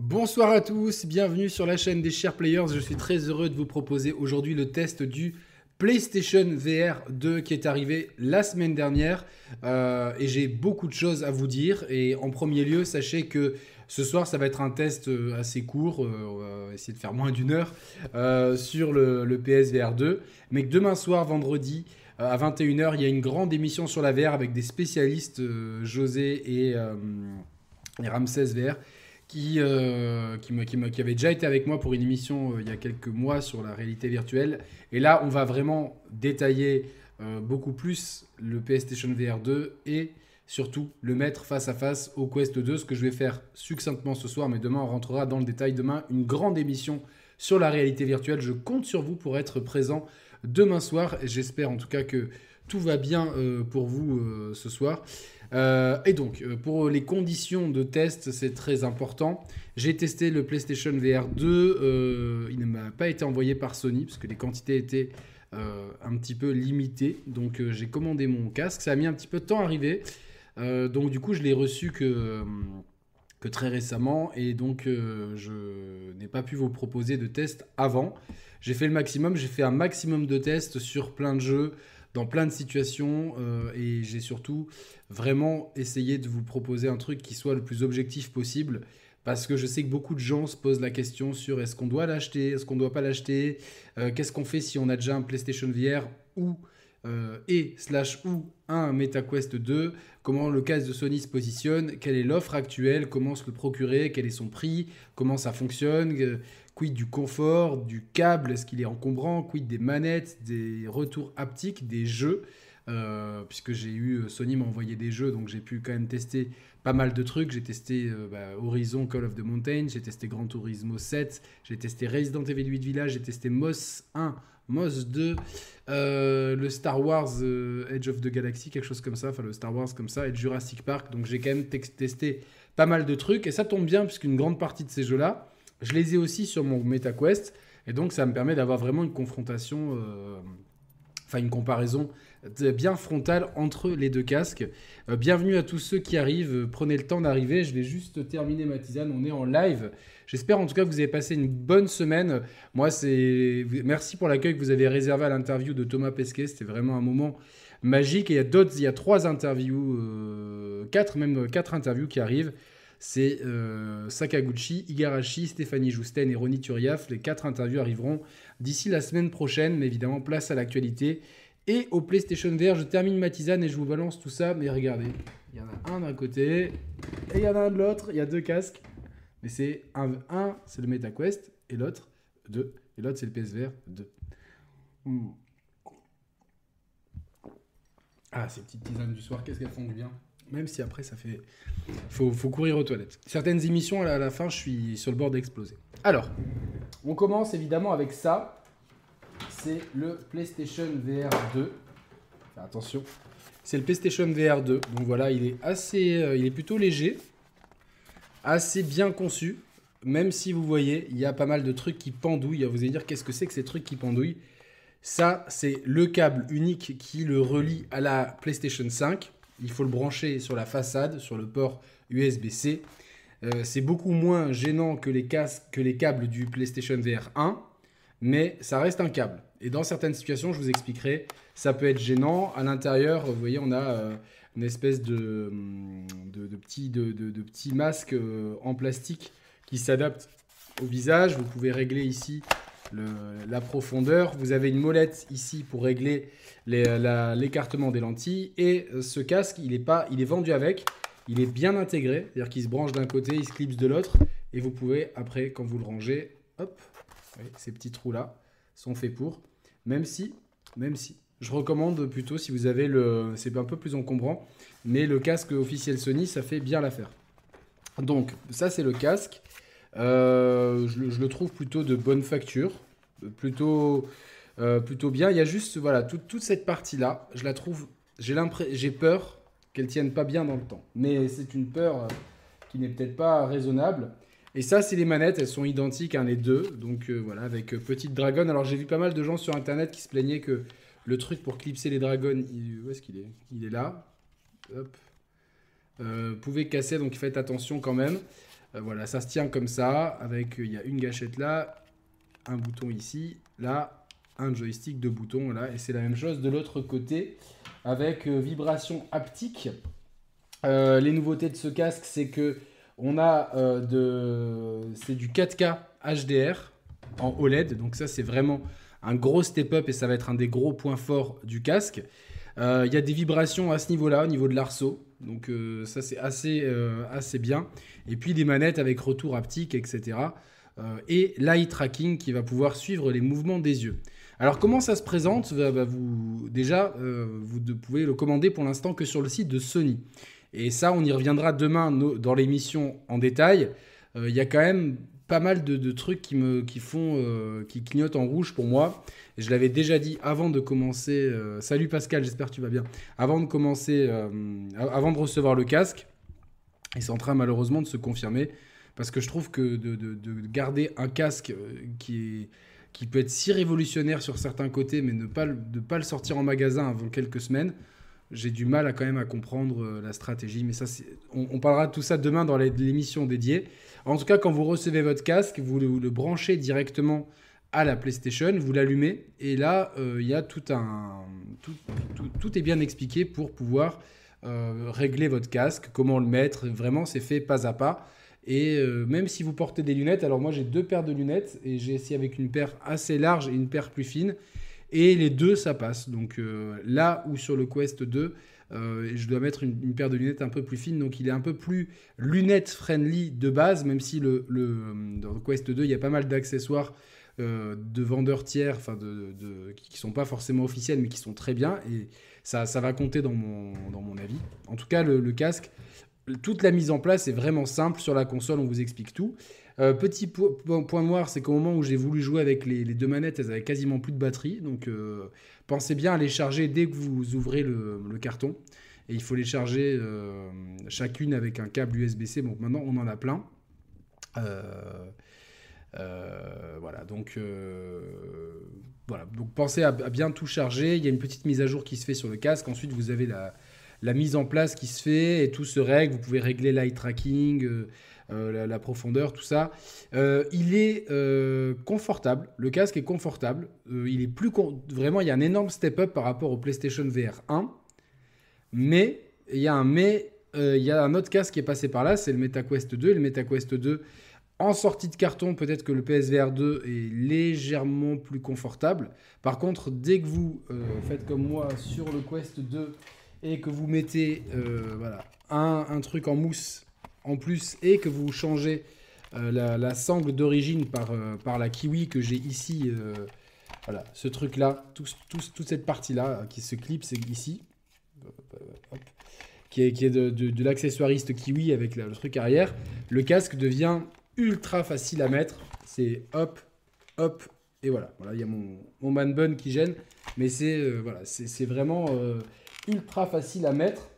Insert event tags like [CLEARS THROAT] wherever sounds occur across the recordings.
Bonsoir à tous, bienvenue sur la chaîne des chers players. Je suis très heureux de vous proposer aujourd'hui le test du PlayStation VR 2 qui est arrivé la semaine dernière. Euh, et j'ai beaucoup de choses à vous dire. Et en premier lieu sachez que ce soir ça va être un test euh, assez court, euh, on va essayer de faire moins d'une heure sur le, PSVR 2 mais que demain soir vendredi à 21h il y a une grande émission sur la VR avec des spécialistes José et Ramsès VR qui, euh, qui, qui, avait déjà été avec moi pour une émission euh, il y a quelques mois sur la réalité virtuelle. Et là, on va vraiment détailler euh, beaucoup plus le PlayStation VR 2 et surtout le mettre face à face au Quest 2, ce que je vais faire succinctement ce soir, mais demain on rentrera dans le détail. Demain, une grande émission sur la réalité virtuelle. Je compte sur vous pour être présent demain soir. J'espère en tout cas que tout va bien pour vous ce soir. Euh, et donc, euh, pour les conditions de test, c'est très important. J'ai testé le PlayStation VR 2. Euh, il ne m'a pas été envoyé par Sony parce que les quantités étaient un petit peu limitées. Donc, j'ai commandé mon casque. Ça a mis un petit peu de temps à arriver. donc, du coup, je l'ai reçu que, que très récemment. Et donc, je n'ai pas pu vous proposer de test avant. J'ai fait le maximum. J'ai fait un maximum de tests sur plein de jeux dans plein de situations euh, et j'ai surtout vraiment essayé de vous proposer un truc qui soit le plus objectif possible parce que je sais que beaucoup de gens se posent la question sur est-ce qu'on doit l'acheter, est-ce qu'on ne doit pas l'acheter, euh, qu'est-ce qu'on fait si on a déjà un PlayStation VR ou euh, et slash ou un MetaQuest 2, comment le casque de Sony se positionne, quelle est l'offre actuelle, comment se le procurer, quel est son prix, comment ça fonctionne, Quid du confort, du câble, est-ce qu'il est encombrant? Quid des manettes, des retours haptiques, des jeux? Euh, puisque j'ai eu euh, Sony m'a envoyé des jeux, donc j'ai pu quand même tester pas mal de trucs. J'ai testé euh, bah, Horizon Call of the Mountain, j'ai testé Gran Turismo 7, j'ai testé Resident Evil 8 Village, j'ai testé Moss 1, Moss 2, le Star Wars Edge of the Galaxy, quelque chose comme ça, enfin le Star Wars comme ça, et Jurassic Park. Donc j'ai quand même testé pas mal de trucs, et ça tombe bien, puisqu'une grande partie de ces jeux-là, je les ai aussi sur mon MetaQuest. Et donc, ça me permet d'avoir vraiment une confrontation, euh, enfin une comparaison bien frontale entre les deux casques. Euh, bienvenue à tous ceux qui arrivent. Prenez le temps d'arriver. Je vais juste terminer ma tisane. On est en live. J'espère en tout cas que vous avez passé une bonne semaine. Moi, c'est merci pour l'accueil que vous avez réservé à l'interview de Thomas Pesquet. C'était vraiment un moment magique. Et il y a d'autres, il y a trois interviews, euh, quatre même quatre interviews qui arrivent c'est euh, Sakaguchi, Igarashi, Stéphanie Jousten et Ronnie Turiaf. Les quatre interviews arriveront d'ici la semaine prochaine, mais évidemment, place à l'actualité. Et au PlayStation VR, je termine ma tisane et je vous balance tout ça. Mais regardez, il y en a un d'un côté et il y en a un de l'autre. Il y a deux casques. Mais c'est un, un c'est le MetaQuest et l'autre, deux. Et l'autre, c'est le PSVR 2. Hmm. Ah, ces petites tisanes du soir, qu'est-ce qu'elles font du bien? Même si après, ça fait. Faut, faut courir aux toilettes. Certaines émissions, à la fin, je suis sur le bord d'exploser. Alors, on commence évidemment avec ça. C'est le PlayStation VR 2. attention. C'est le PlayStation VR 2. Donc voilà, il est assez. Euh, il est plutôt léger. Assez bien conçu. Même si vous voyez, il y a pas mal de trucs qui pendouillent. Vous allez dire, qu'est-ce que c'est que ces trucs qui pendouillent? Ça, c'est le câble unique qui le relie à la PlayStation 5 il faut le brancher sur la façade, sur le port USB-C. Euh, c'est beaucoup moins gênant que les, câbles du PlayStation VR 1, mais ça reste un câble. Et dans certaines situations, je vous expliquerai, ça peut être gênant. À l'intérieur, vous voyez, on a euh, une espèce de, de petit, masque euh, en plastique qui s'adapte au visage. Vous pouvez régler ici la profondeur. Vous avez une molette ici pour régler l'écartement des lentilles. Et euh, ce casque, il est, pas, il est vendu avec. Il est bien intégré, c'est-à-dire qu'il se branche d'un côté, il se clipse de l'autre. Et vous pouvez, après, quand vous le rangez, hop, ces petits trous-là sont faits pour. Même si, même si, je recommande plutôt si vous avez le... C'est un peu plus encombrant, mais le casque officiel Sony, ça fait bien l'affaire. Donc, ça, c'est le casque. Euh, je, le trouve plutôt de bonne facture, plutôt, euh, plutôt bien. Il y a juste voilà toute cette partie là, je la trouve, j'ai j'ai peur qu'elle tienne pas bien dans le temps. Mais c'est une peur euh, qui n'est peut-être pas raisonnable. Et ça, c'est les manettes, elles sont identiques, hein, les deux. Donc voilà, avec Petite Dragon. Alors j'ai vu pas mal de gens sur Internet qui se plaignaient que le truc pour clipser les dragons, où est-ce qu'il est? Il est là. Hop. pouvait casser, donc faites attention quand même. Voilà, ça se tient comme ça, avec il y a une gâchette là, un bouton ici, là, un joystick, deux boutons, là, et c'est la même chose de l'autre côté, avec vibration haptique. les nouveautés de ce casque, c'est que on a de, c'est du 4K HDR en OLED, donc ça c'est vraiment un gros step-up et ça va être un des gros points forts du casque. Euh, il y a des vibrations à ce niveau-là, au niveau de l'arceau. Donc euh, ça c'est assez, euh, assez bien. Et puis des manettes avec retour haptique, etc. et l'eye tracking qui va pouvoir suivre les mouvements des yeux. Alors comment ça se présente? Bah, bah, vous, Déjà, vous pouvez le commander pour l'instant que sur le site de Sony. Et ça, on y reviendra demain dans l'émission en détail. Il y a quand même pas mal de, trucs qui me qui font euh, qui clignotent en rouge pour moi. Et je l'avais déjà dit avant de commencer. Euh, salut Pascal, j'espère que tu vas bien. Avant de commencer, euh, avant de recevoir le casque, et c'est en train malheureusement de se confirmer parce que je trouve que de, de, garder un casque qui qui peut être si révolutionnaire sur certains côtés, mais ne pas, pas le sortir en magasin avant quelques semaines, j'ai du mal à quand même à comprendre la stratégie. Mais ça, on, on, parlera de tout ça demain dans l'émission dédiée. En tout cas, quand vous recevez votre casque, vous le, branchez directement à la PlayStation, vous l'allumez, et là, euh, il y a tout un. Tout, est bien expliqué pour pouvoir euh, régler votre casque, comment le mettre. Vraiment, c'est fait pas à pas. Et euh, même si vous portez des lunettes, alors moi j'ai deux paires de lunettes, et j'ai essayé avec une paire assez large et une paire plus fine, et les deux ça passe. Donc là où sur le Quest 2, euh, je dois mettre une, paire de lunettes un peu plus fine, donc il est un peu plus lunettes friendly de base, même si le, dans Quest 2, il y a pas mal d'accessoires euh, de vendeurs tiers, enfin de, qui, sont pas forcément officiels, mais qui sont très bien, et ça, ça va compter dans mon, dans mon avis. En tout cas, le, casque, toute la mise en place est vraiment simple sur la console, on vous explique tout. Euh, petit point noir, c'est qu'au moment où j'ai voulu jouer avec les, deux manettes, elles avaient quasiment plus de batterie. Donc euh, pensez bien à les charger dès que vous ouvrez le, carton. Et il faut les charger euh, chacune avec un câble USB-C. Bon, maintenant on en a plein. voilà, donc donc pensez à, bien tout charger. Il y a une petite mise à jour qui se fait sur le casque. Ensuite, vous avez la, mise en place qui se fait et tout se règle. Vous pouvez régler l'eye tracking, la, profondeur, tout ça. Euh, il est euh, confortable, le casque est confortable. il est plus vraiment, il y a un énorme step up par rapport au PlayStation VR 1, mais il y a un mais, il y a un autre casque qui est passé par là, c'est le MetaQuest 2. Et le MetaQuest 2, en sortie de carton, peut-être que le PSVR 2 est légèrement plus confortable. Par contre, dès que vous faites comme moi sur le Quest 2 et que vous mettez voilà, un, truc en mousse en plus et que vous changez euh, la, sangle d'origine par, euh, par la kiwi que j'ai ici, euh, voilà, ce truc-là, toute cette partie-là qui se clipse ici, qui est, qui est de, de, l'accessoiriste kiwi avec le truc arrière, le casque devient ultra facile à mettre. C'est hop, hop, et voilà. Voilà, il y a mon, mon man qui gêne, mais c'est voilà, c'est vraiment ultra facile à mettre.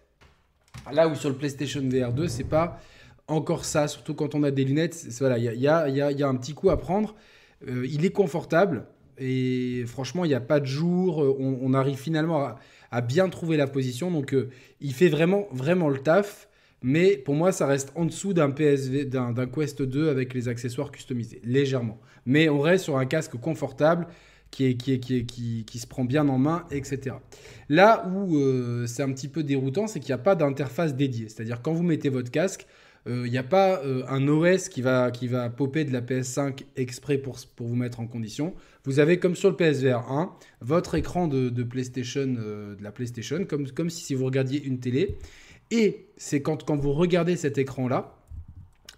Là où sur le PlayStation VR 2, c'est pas encore ça, surtout quand on a des lunettes. Il y a, y, a, y a, un petit coup à prendre. Euh, il est confortable et franchement, il n'y a pas de jour. Euh, on, arrive finalement à, bien trouver la position. Donc, euh, il fait vraiment, vraiment le taf. Mais pour moi, ça reste en dessous d'un PSV, d'un Quest 2 avec les accessoires customisés, légèrement. Mais on reste sur un casque confortable qui, est, qui, est, qui, qui, qui, se prend bien en main, etc. Là où c'est un petit peu déroutant, c'est qu'il n'y a pas d'interface dédiée. C'est-à-dire quand vous mettez votre casque, il euh, n'y a pas euh, un OS qui va, qui va popper de la PS5 exprès pour, pour vous mettre en condition. Vous avez comme sur le PSVR 1 votre écran de, de PlayStation, euh, de la PlayStation, comme, comme si vous regardiez une télé. Et c'est quand, quand vous regardez cet écran-là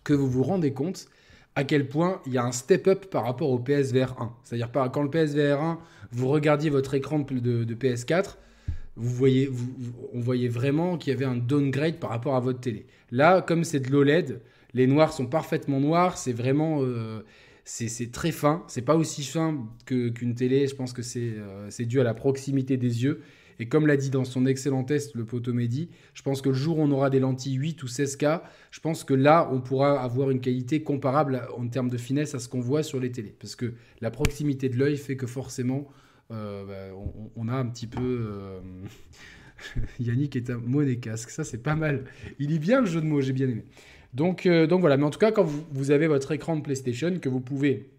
que vous vous rendez compte à quel point il y a un step-up par rapport au PSVR 1. C'est-à-dire quand le PSVR 1, vous regardiez votre écran de, de PS4, vous voyez, on voyait vraiment qu'il y avait un downgrade par rapport à votre télé. Là, comme c'est de l'OLED, les noirs sont parfaitement noirs, c'est vraiment... Euh, c'est très fin, c'est pas aussi fin qu'une télé, je pense que euh, c'est dû à la proximité des yeux. Et comme l'a dit dans son excellent test le Potomedi, je pense que le jour où on aura des lentilles 8 ou 16K, je pense que là, on pourra avoir une qualité comparable en termes de finesse à ce qu'on voit sur les télés. Parce que la proximité de l'œil fait que forcément, euh, bah, on, a un petit peu. Euh, [LAUGHS] Yannick est un monégasque, ça c'est pas mal. Il est bien le jeu de mots, j'ai bien aimé. Donc, euh, donc voilà, mais en tout cas, quand vous, avez votre écran de PlayStation, que vous pouvez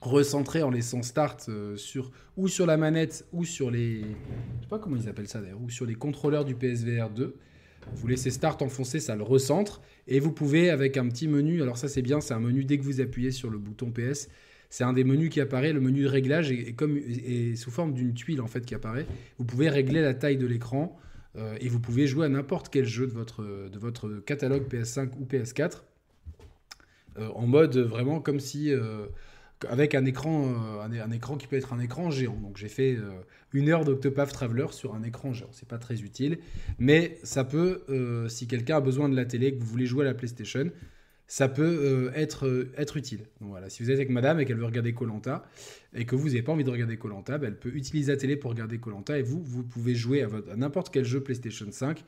recentrer en laissant Start sur, ou sur la manette ou sur les... Je sais pas comment ils appellent ça d'ailleurs, ou sur les contrôleurs du PSVR 2. Vous laissez Start enfoncé, ça le recentre. Et vous pouvez, avec un petit menu, alors ça c'est bien, c'est un menu dès que vous appuyez sur le bouton PS, c'est un des menus qui apparaît. Le menu de réglage est, comme, est sous forme d'une tuile en fait qui apparaît. Vous pouvez régler la taille de l'écran euh, et vous pouvez jouer à n'importe quel jeu de votre, catalogue PS5 ou PS4 euh, en mode vraiment comme si euh, avec un écran, un, écran qui peut être un écran géant. Donc j'ai fait une heure d'Octopath Traveler sur un écran géant. C'est pas très utile, mais ça peut, si quelqu'un a besoin de la télé, que vous voulez jouer à la PlayStation, ça peut euh, être, euh, être utile. voilà, si vous êtes avec madame et qu'elle veut regarder Colanta et que vous n'avez pas envie de regarder Colanta, ben, elle peut utiliser la télé pour regarder Colanta et vous, vous pouvez jouer à, n'importe quel jeu PlayStation 5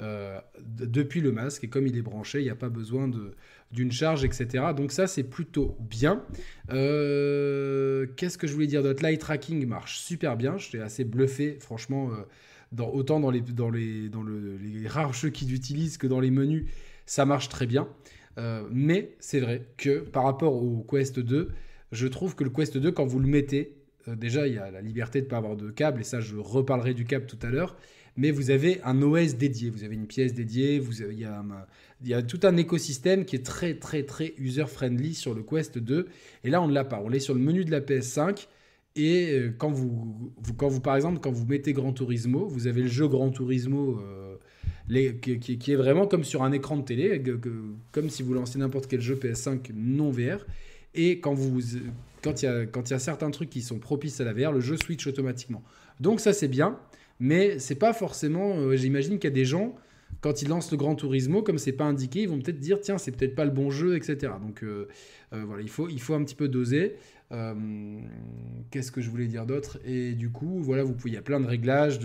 euh, depuis le masque et comme il est branché, il n'y a pas besoin d'une charge, etc. Donc ça, c'est plutôt bien. Qu'est-ce que je voulais dire d'autre? L'eye tracking marche super bien. J'étais assez bluffé, franchement, autant dans, les, dans, les, dans les rares jeux qu'ils utilisent que dans les menus, ça marche très bien. Euh, mais c'est vrai que par rapport au Quest 2, je trouve que le Quest 2, quand vous le mettez, euh, déjà il y a la liberté de ne pas avoir de câble, et ça je reparlerai du câble tout à l'heure, mais vous avez un OS dédié, vous avez une pièce dédiée, vous il, y a il, y a tout un écosystème qui est très très très user-friendly sur le Quest 2, et là on ne l'a pas, on est sur le menu de la PS5, et euh, quand vous, quand vous, par exemple, quand vous mettez Gran Turismo, vous avez le jeu Gran Turismo qui, est vraiment comme sur un écran de télé, comme si vous lancez n'importe quel jeu PS5 non VR. Et quand vous, quand il y a, y a certains trucs qui sont propices à la VR, le jeu switch automatiquement. Donc ça c'est bien, mais c'est pas forcément. Euh, j'imagine qu'il y a des gens quand ils lancent le Grand Turismo, comme c'est pas indiqué, ils vont peut-être dire tiens c'est peut-être pas le bon jeu, etc. Donc euh, euh, voilà, il faut, il faut un petit peu doser. Qu'est-ce que je voulais dire d'autre? Et du coup, voilà, vous pouvez, il y a plein de réglages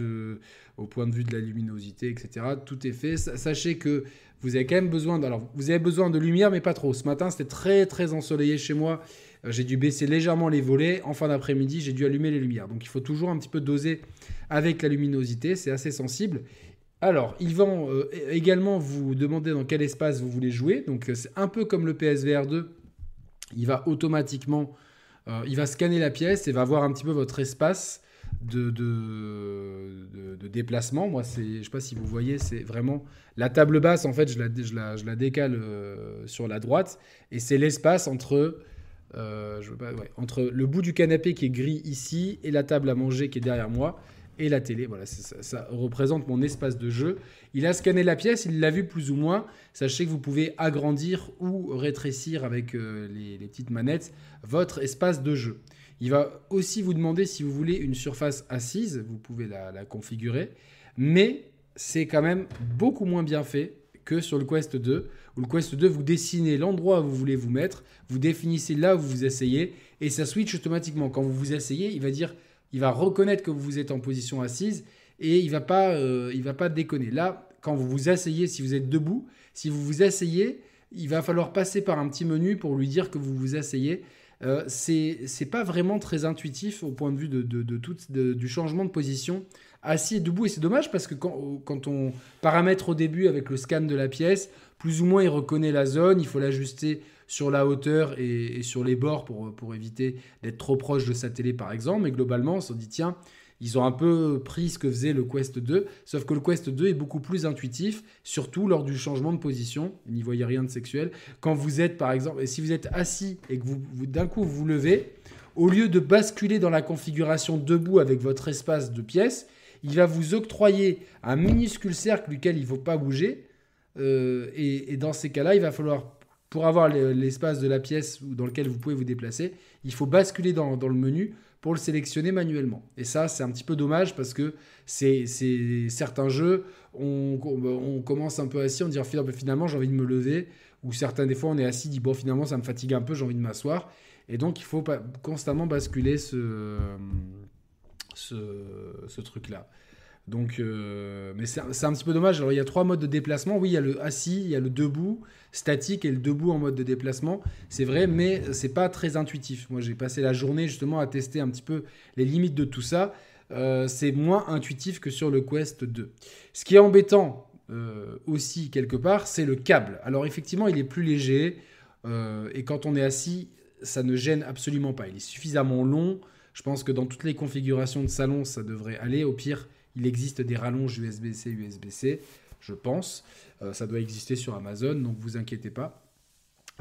au point de vue de la luminosité, etc. Tout est fait. Sachez que vous avez quand même besoin de, alors vous avez besoin de lumière, mais pas trop. Ce matin, c'était très très ensoleillé chez moi. Euh, j'ai dû baisser légèrement les volets. En fin d'après-midi, j'ai dû allumer les lumières. Donc il faut toujours un petit peu doser avec la luminosité. C'est assez sensible. Alors, ils vont euh, également vous demander dans quel espace vous voulez jouer. Donc c'est un peu comme le PSVR 2. Il va automatiquement, euh, il va scanner la pièce et va voir un petit peu votre espace de, de, déplacement. Moi, je ne sais pas si vous voyez, c'est vraiment la table basse, en fait, je la, je la, je la décale euh, sur la droite, et c'est l'espace entre, euh, entre le bout du canapé qui est gris ici et la table à manger qui est derrière moi et la télé. Voilà, ça, représente mon espace de jeu. Il a scanné la pièce, il l'a vu plus ou moins. Sachez que vous pouvez agrandir ou rétrécir avec euh, les, les, petites manettes votre espace de jeu. Il va aussi vous demander si vous voulez une surface assise, vous pouvez la, configurer, mais c'est quand même beaucoup moins bien fait que sur le Quest 2, où le Quest 2, vous dessinez l'endroit où vous voulez vous mettre, vous définissez là où vous vous asseyez, et ça switch automatiquement. Quand vous vous asseyez, il va dire, il va reconnaître que vous êtes en position assise, et il va pas, euh, il va pas déconner. Là, quand vous vous asseyez, si vous êtes debout, si vous vous asseyez, il va falloir passer par un petit menu pour lui dire que vous vous asseyez. Euh, c'est pas vraiment très intuitif au point de vue de, tout, du changement de position assis et debout. Et c'est dommage parce que quand, on paramètre au début avec le scan de la pièce, plus ou moins il reconnaît la zone, il faut l'ajuster sur la hauteur et, sur les bords pour, pour éviter d'être trop proche de sa télé par exemple. Mais globalement, on se dit tiens, ils ont un peu pris ce que faisait le Quest 2, sauf que le Quest 2 est beaucoup plus intuitif, surtout lors du changement de position. N'y voyez rien de sexuel. Quand vous êtes, par exemple, et si vous êtes assis et que vous, d'un coup vous vous levez, au lieu de basculer dans la configuration debout avec votre espace de pièce, il va vous octroyer un minuscule cercle duquel il ne faut pas bouger. Euh, et, dans ces cas-là, il va falloir, pour avoir l'espace de la pièce dans lequel vous pouvez vous déplacer, il faut basculer dans le menu pour le sélectionner manuellement. Et ça, c'est un petit peu dommage parce que c'est certains jeux, on, on, commence un peu assis, on dit finalement j'ai envie de me lever, ou certains des fois on est assis, dit bon finalement ça me fatigue un peu, j'ai envie de m'asseoir. Et donc il faut constamment basculer ce truc-là. Donc, euh, mais c'est un petit peu dommage. Alors, il y a trois modes de déplacement. Oui, il y a le assis, il y a le debout, statique et le debout en mode de déplacement. C'est vrai, mais c'est pas très intuitif. Moi, j'ai passé la journée justement à tester un petit peu les limites de tout ça. Euh, c'est moins intuitif que sur le Quest 2. Ce qui est embêtant aussi quelque part, c'est le câble. Alors effectivement, il est plus léger et quand on est assis, ça ne gêne absolument pas. Il est suffisamment long. Je pense que dans toutes les configurations de salon, ça devrait aller. Au pire, il existe des rallonges USB-C, USB-C, je pense. ça doit exister sur Amazon, donc vous inquiétez pas.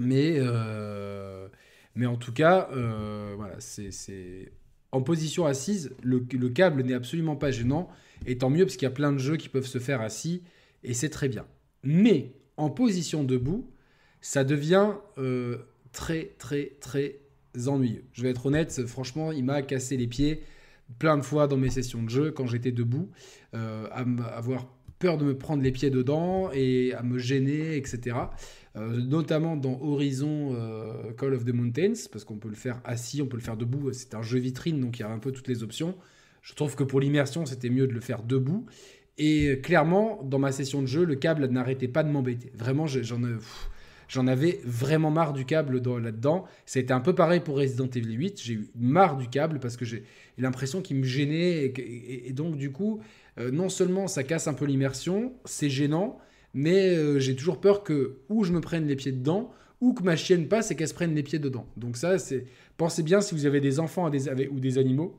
Mais, euh, mais en tout cas, euh, voilà, c'est en position assise, le, câble n'est absolument pas gênant. Et tant mieux, parce qu'il y a plein de jeux qui peuvent se faire assis, et c'est très bien. Mais en position debout, ça devient euh, très, très, très ennuyeux. Je vais être honnête, franchement, il m'a cassé les pieds plein de fois dans mes sessions de jeu quand j'étais debout, à avoir peur de me prendre les pieds dedans et à me gêner, etc. Euh, notamment dans Horizon euh, Call of the Mountains, parce qu'on peut le faire assis, on peut le faire debout. C'est un jeu vitrine, donc il y a un peu toutes les options. Je trouve que pour l'immersion, c'était mieux de le faire debout. Et clairement, dans ma session de jeu, le câble n'arrêtait pas de m'embêter. Vraiment, j'en avais vraiment marre du câble là-dedans. C'était un peu pareil pour Resident Evil 8. J'ai eu marre du câble parce que j'ai l'impression qu'il me gênait. Et, donc, du coup, euh, non seulement ça casse un peu l'immersion, c'est gênant, mais euh, j'ai toujours peur que ou je me prenne les pieds dedans, ou que ma chienne passe et qu'elle se prenne les pieds dedans. Donc ça, c'est pensez bien si vous avez des enfants ou des animaux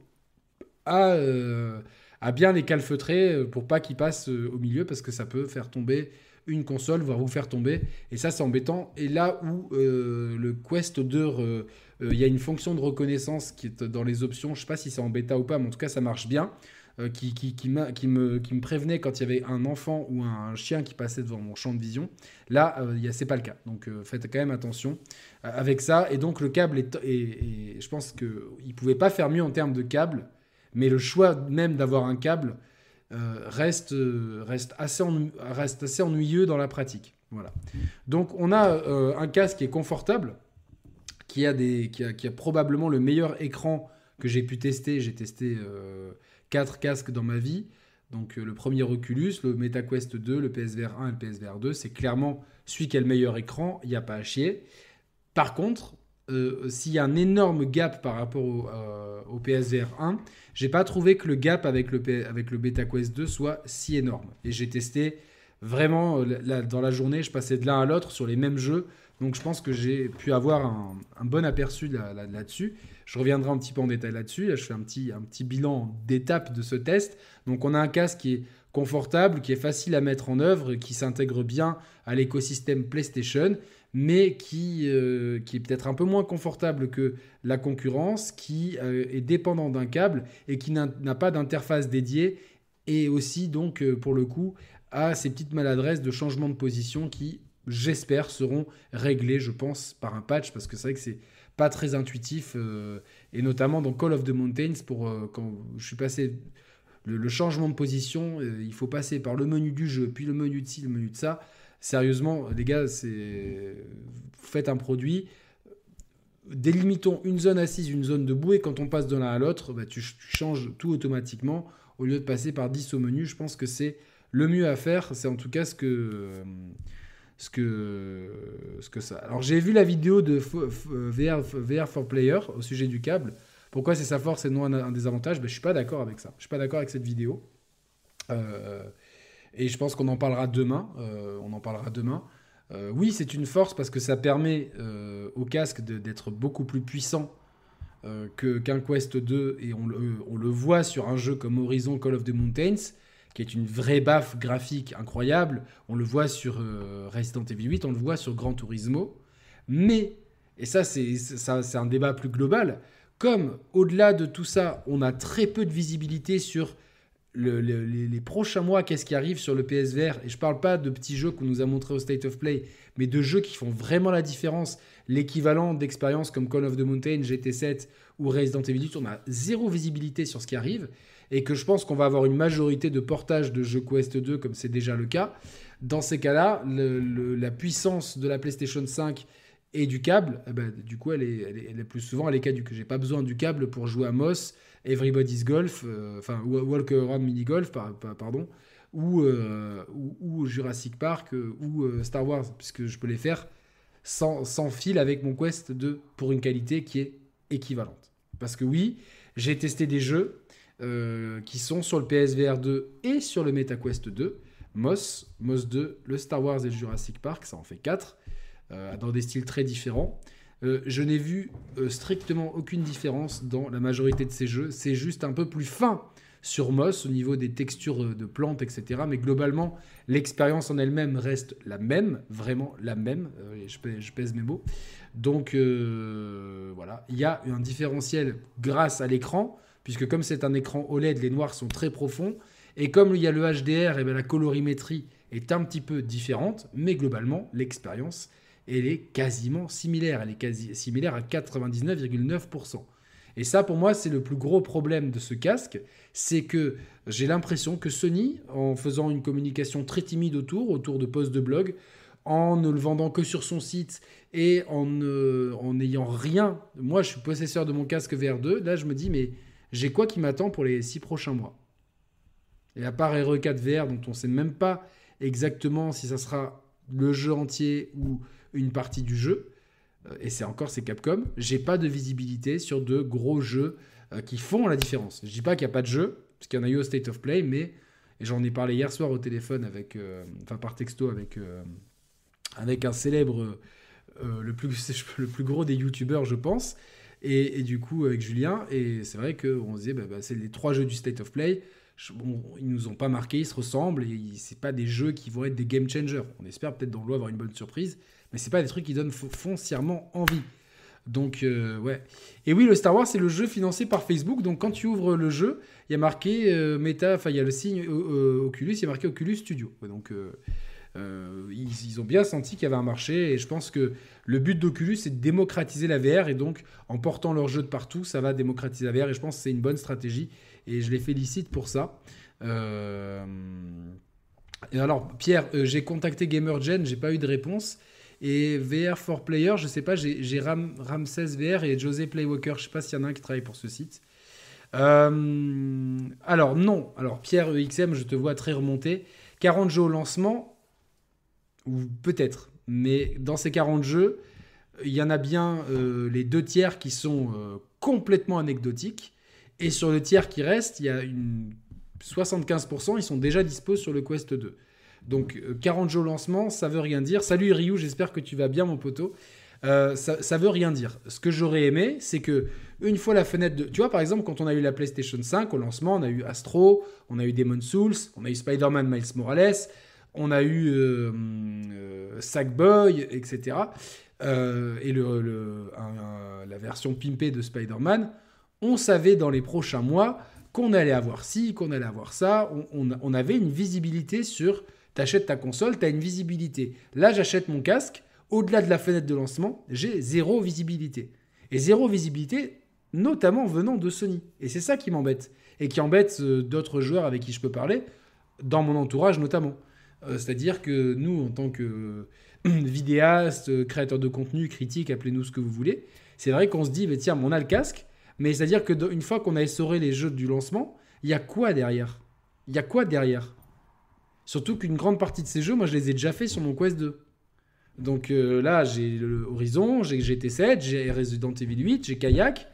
à, euh, à bien les calfeutrer pour pas qu'ils passent au milieu parce que ça peut faire tomber une console, voire vous faire tomber. Et ça, c'est embêtant. Et là où le Quest 2, il y a une fonction de reconnaissance qui est dans les options, je sais pas si c'est en bêta ou pas, mais en tout cas, ça marche bien. Euh, qui, qui, qui, me, qui, me, prévenait quand il y avait un enfant ou un chien qui passait devant mon champ de vision. Là, euh, c'est pas le cas. Donc euh, faites quand même attention avec ça. Et donc le câble est, et, je pense qu'il ne pouvait pas faire mieux en termes de câble, mais le choix même d'avoir un câble reste, reste, assez reste assez ennuyeux dans la pratique. Voilà. Donc on a un casque qui est confortable, qui a, probablement le meilleur écran que j'ai pu tester. J'ai testé quatre casques dans ma vie. Donc euh, le premier Oculus, le MetaQuest 2, le PSVR 1 et le PSVR 2, c'est clairement celui qui a le meilleur écran, il n'y a pas à chier. Par contre, euh, s'il y a un énorme gap par rapport au, euh, PSVR 1, j'ai pas trouvé que le gap avec le, avec le BetaQuest 2 soit si énorme. Et j'ai testé vraiment dans la journée, je passais de l'un à l'autre sur les mêmes jeux. Donc je pense que j'ai pu avoir un, bon aperçu là-dessus. je reviendrai un petit peu en détail là-dessus. Là, je fais un petit, un petit bilan d'étape de ce test. Donc on a un casque qui est confortable, qui est facile à mettre en œuvre, qui s'intègre bien à l'écosystème PlayStation, mais qui, euh, qui est peut-être un peu moins confortable que la concurrence, qui euh, est dépendant d'un câble et qui n'a pas d'interface dédiée, et aussi donc euh, pour le coup a ces petites maladresses de changement de position qui j'espère, seront réglés, je pense, par un patch, parce que c'est vrai que c'est pas très intuitif, et notamment dans Call of the Mountains, pour, quand je suis passé, le, changement de position, il faut passer par le menu du jeu, puis le menu de ci, le menu de ça. Sérieusement, les gars, c'est faites un produit, délimitons une zone assise, une zone debout, et quand on passe de l'un à l'autre, bah, tu, changes tout automatiquement, au lieu de passer par 10 au menu, je pense que c'est le mieux à faire, c'est en tout cas ce que ce que, ça. Alors j'ai vu la vidéo de VR, VR for Player au sujet du câble. Pourquoi c'est sa force et non un, désavantage ben, Je suis pas d'accord avec ça. Je suis pas d'accord avec cette vidéo. Euh, et je pense qu'on en parlera demain. Euh, on en parlera demain. Euh, oui, c'est une force parce que ça permet au casque d'être beaucoup plus puissant qu'un Quest 2 et on le, voit sur un jeu comme Horizon Call of the Mountains qui est une vraie baffe graphique incroyable. On le voit sur euh, Resident Evil 8, on le voit sur Gran Turismo. Mais, et ça c'est un débat plus global, comme au-delà de tout ça, on a très peu de visibilité sur les, prochains mois, qu'est-ce qui arrive sur le PSVR, et je ne parle pas de petits jeux qu'on nous a montrés au State of Play, mais de jeux qui font vraiment la différence, l'équivalent d'expériences comme Call of the Mountain, GT7 ou Resident Evil 8, on a zéro visibilité sur ce qui arrive et que je pense qu'on va avoir une majorité de portages de jeux Quest 2 comme c'est déjà le cas, dans ces cas-là, la puissance de la PlayStation 5 et du câble, eh ben, du coup, elle est, elle, est, plus souvent elle est caduque. Pas besoin du câble pour jouer à Moss, Everybody's Golf, euh, enfin Walk Around Mini Golf, pardon, euh, ou, Jurassic Park euh, ou Star Wars, puisque je peux les faire sans, sans fil avec mon Quest 2 pour une qualité qui est équivalente. Parce que oui, j'ai testé des jeux qui sont sur le PSVR 2 et sur le MetaQuest 2. Moss, Moss 2, le Star Wars et le Jurassic Park, ça en fait 4, dans des styles très différents. je n'ai vu strictement aucune différence dans la majorité de ces jeux. C'est juste un peu plus fin sur Moss au niveau des textures de plantes, etc. Mais globalement, l'expérience en elle-même reste la même, vraiment la même. Euh, je, pèse, mes mots. Donc euh, voilà, il y a un différentiel grâce à l'écran, puisque comme c'est un écran OLED, les noirs sont très profonds. Et comme il y a le HDR, et eh bien la colorimétrie est un petit peu différente, mais globalement, l'expérience, elle est quasiment similaire. Elle est quasi similaire à 99,9%. Et ça, pour moi, c'est le plus gros problème de ce casque, c'est que j'ai l'impression que Sony, en faisant une communication très timide autour, autour de posts de blog, en ne le vendant que sur son site et en n'ayant rien, moi je suis possesseur de mon casque VR2, là je me dis mais j'ai quoi qui m'attend pour les six prochains mois? Et à part RE4 VR dont on ne sait même pas exactement si ça sera le jeu entier ou une partie du jeu, euh, et c'est encore c'est Capcom, j'ai pas de visibilité sur de gros jeux euh, qui font la différence. Je dis pas qu'il n'y a pas de jeu, parce qu'il y en a eu au State of Play, mais j'en ai parlé hier soir au téléphone avec, euh, enfin par texto avec avec un célèbre, le plus [LAUGHS] le plus gros des youtubeurs, je pense, et, du coup avec Julien, et c'est vrai qu'on disait bah, bah, c'est les trois jeux du State of Play. Bon, ils nous ont pas marqué, ils se ressemblent et c'est pas des jeux qui vont être des game changers. On espère peut-être dans l'eau avoir une bonne surprise, mais c'est pas des trucs qui donnent foncièrement envie. Donc, euh, ouais. Et oui, le Star Wars, c'est le jeu financé par Facebook. Donc, quand tu ouvres le jeu, il y a marqué euh, Meta, enfin, il y a le signe euh, Oculus, il y a marqué Oculus Studio. Donc, ils, ont bien senti qu'il y avait un marché. Et je pense que le but d'Oculus, c'est de démocratiser la VR. Et donc, en portant leur jeu de partout, ça va démocratiser la VR. Et je pense que c'est une bonne stratégie. Et je les félicite pour ça. Et alors, Pierre, j'ai contacté GamerGen, j'ai pas eu de réponse. Et VR for Player, je sais pas, j'ai Ram, Ramsès VR et José Playwalker. Je sais pas s'il y en a un qui travaille pour ce site. Euh, alors, non. Alors, Pierre EXM, je te vois très remonté. 40 jeux au lancement, ou peut-être. Mais dans ces 40 jeux, il y en a bien euh, les deux tiers qui sont euh, complètement anecdotiques. Et sur le tiers qui reste, il y a une 75%, ils sont déjà dispo sur le Quest 2. Donc 40 euh, jours lancement, ça veut rien dire. Salut Ryu, j'espère que tu vas bien mon poteau. Ça, ça veut rien dire. Ce que j'aurais aimé, c'est que une fois la fenêtre de... Tu vois, par exemple, quand on a eu la PlayStation 5 au lancement, on a eu Astro, on a eu Demon Souls, on a eu Spider-Man Miles Morales, on a eu euh, Sackboy, etc. et le, la version pimpée de Spider-Man. On savait dans les prochains mois qu'on allait avoir ci, qu'on allait avoir ça. on avait une visibilité sur T'achètes ta console, tu as une visibilité. Là, j'achète mon casque. Au-delà de la fenêtre de lancement, j'ai zéro visibilité. Et zéro visibilité, notamment venant de Sony. Et c'est ça qui m'embête. Et qui embête euh, d'autres joueurs avec qui je peux parler, dans mon entourage notamment. Euh, c'est-à-dire que nous, en tant que euh, [CLEARS THROAT] vidéastes, créateurs de contenu, critiques, appelez-nous ce que vous voulez, c'est vrai qu'on se dit, mais tiens, on a le casque, mais c'est-à-dire qu'une fois qu'on a essoré les jeux du lancement, il y a quoi derrière? Il y a quoi derrière? Surtout qu'une grande partie de ces jeux, moi, je les ai déjà fait sur mon Quest 2. Donc euh, là, j'ai Horizon, j'ai GT7, j'ai Resident Evil 8, j'ai Kayak.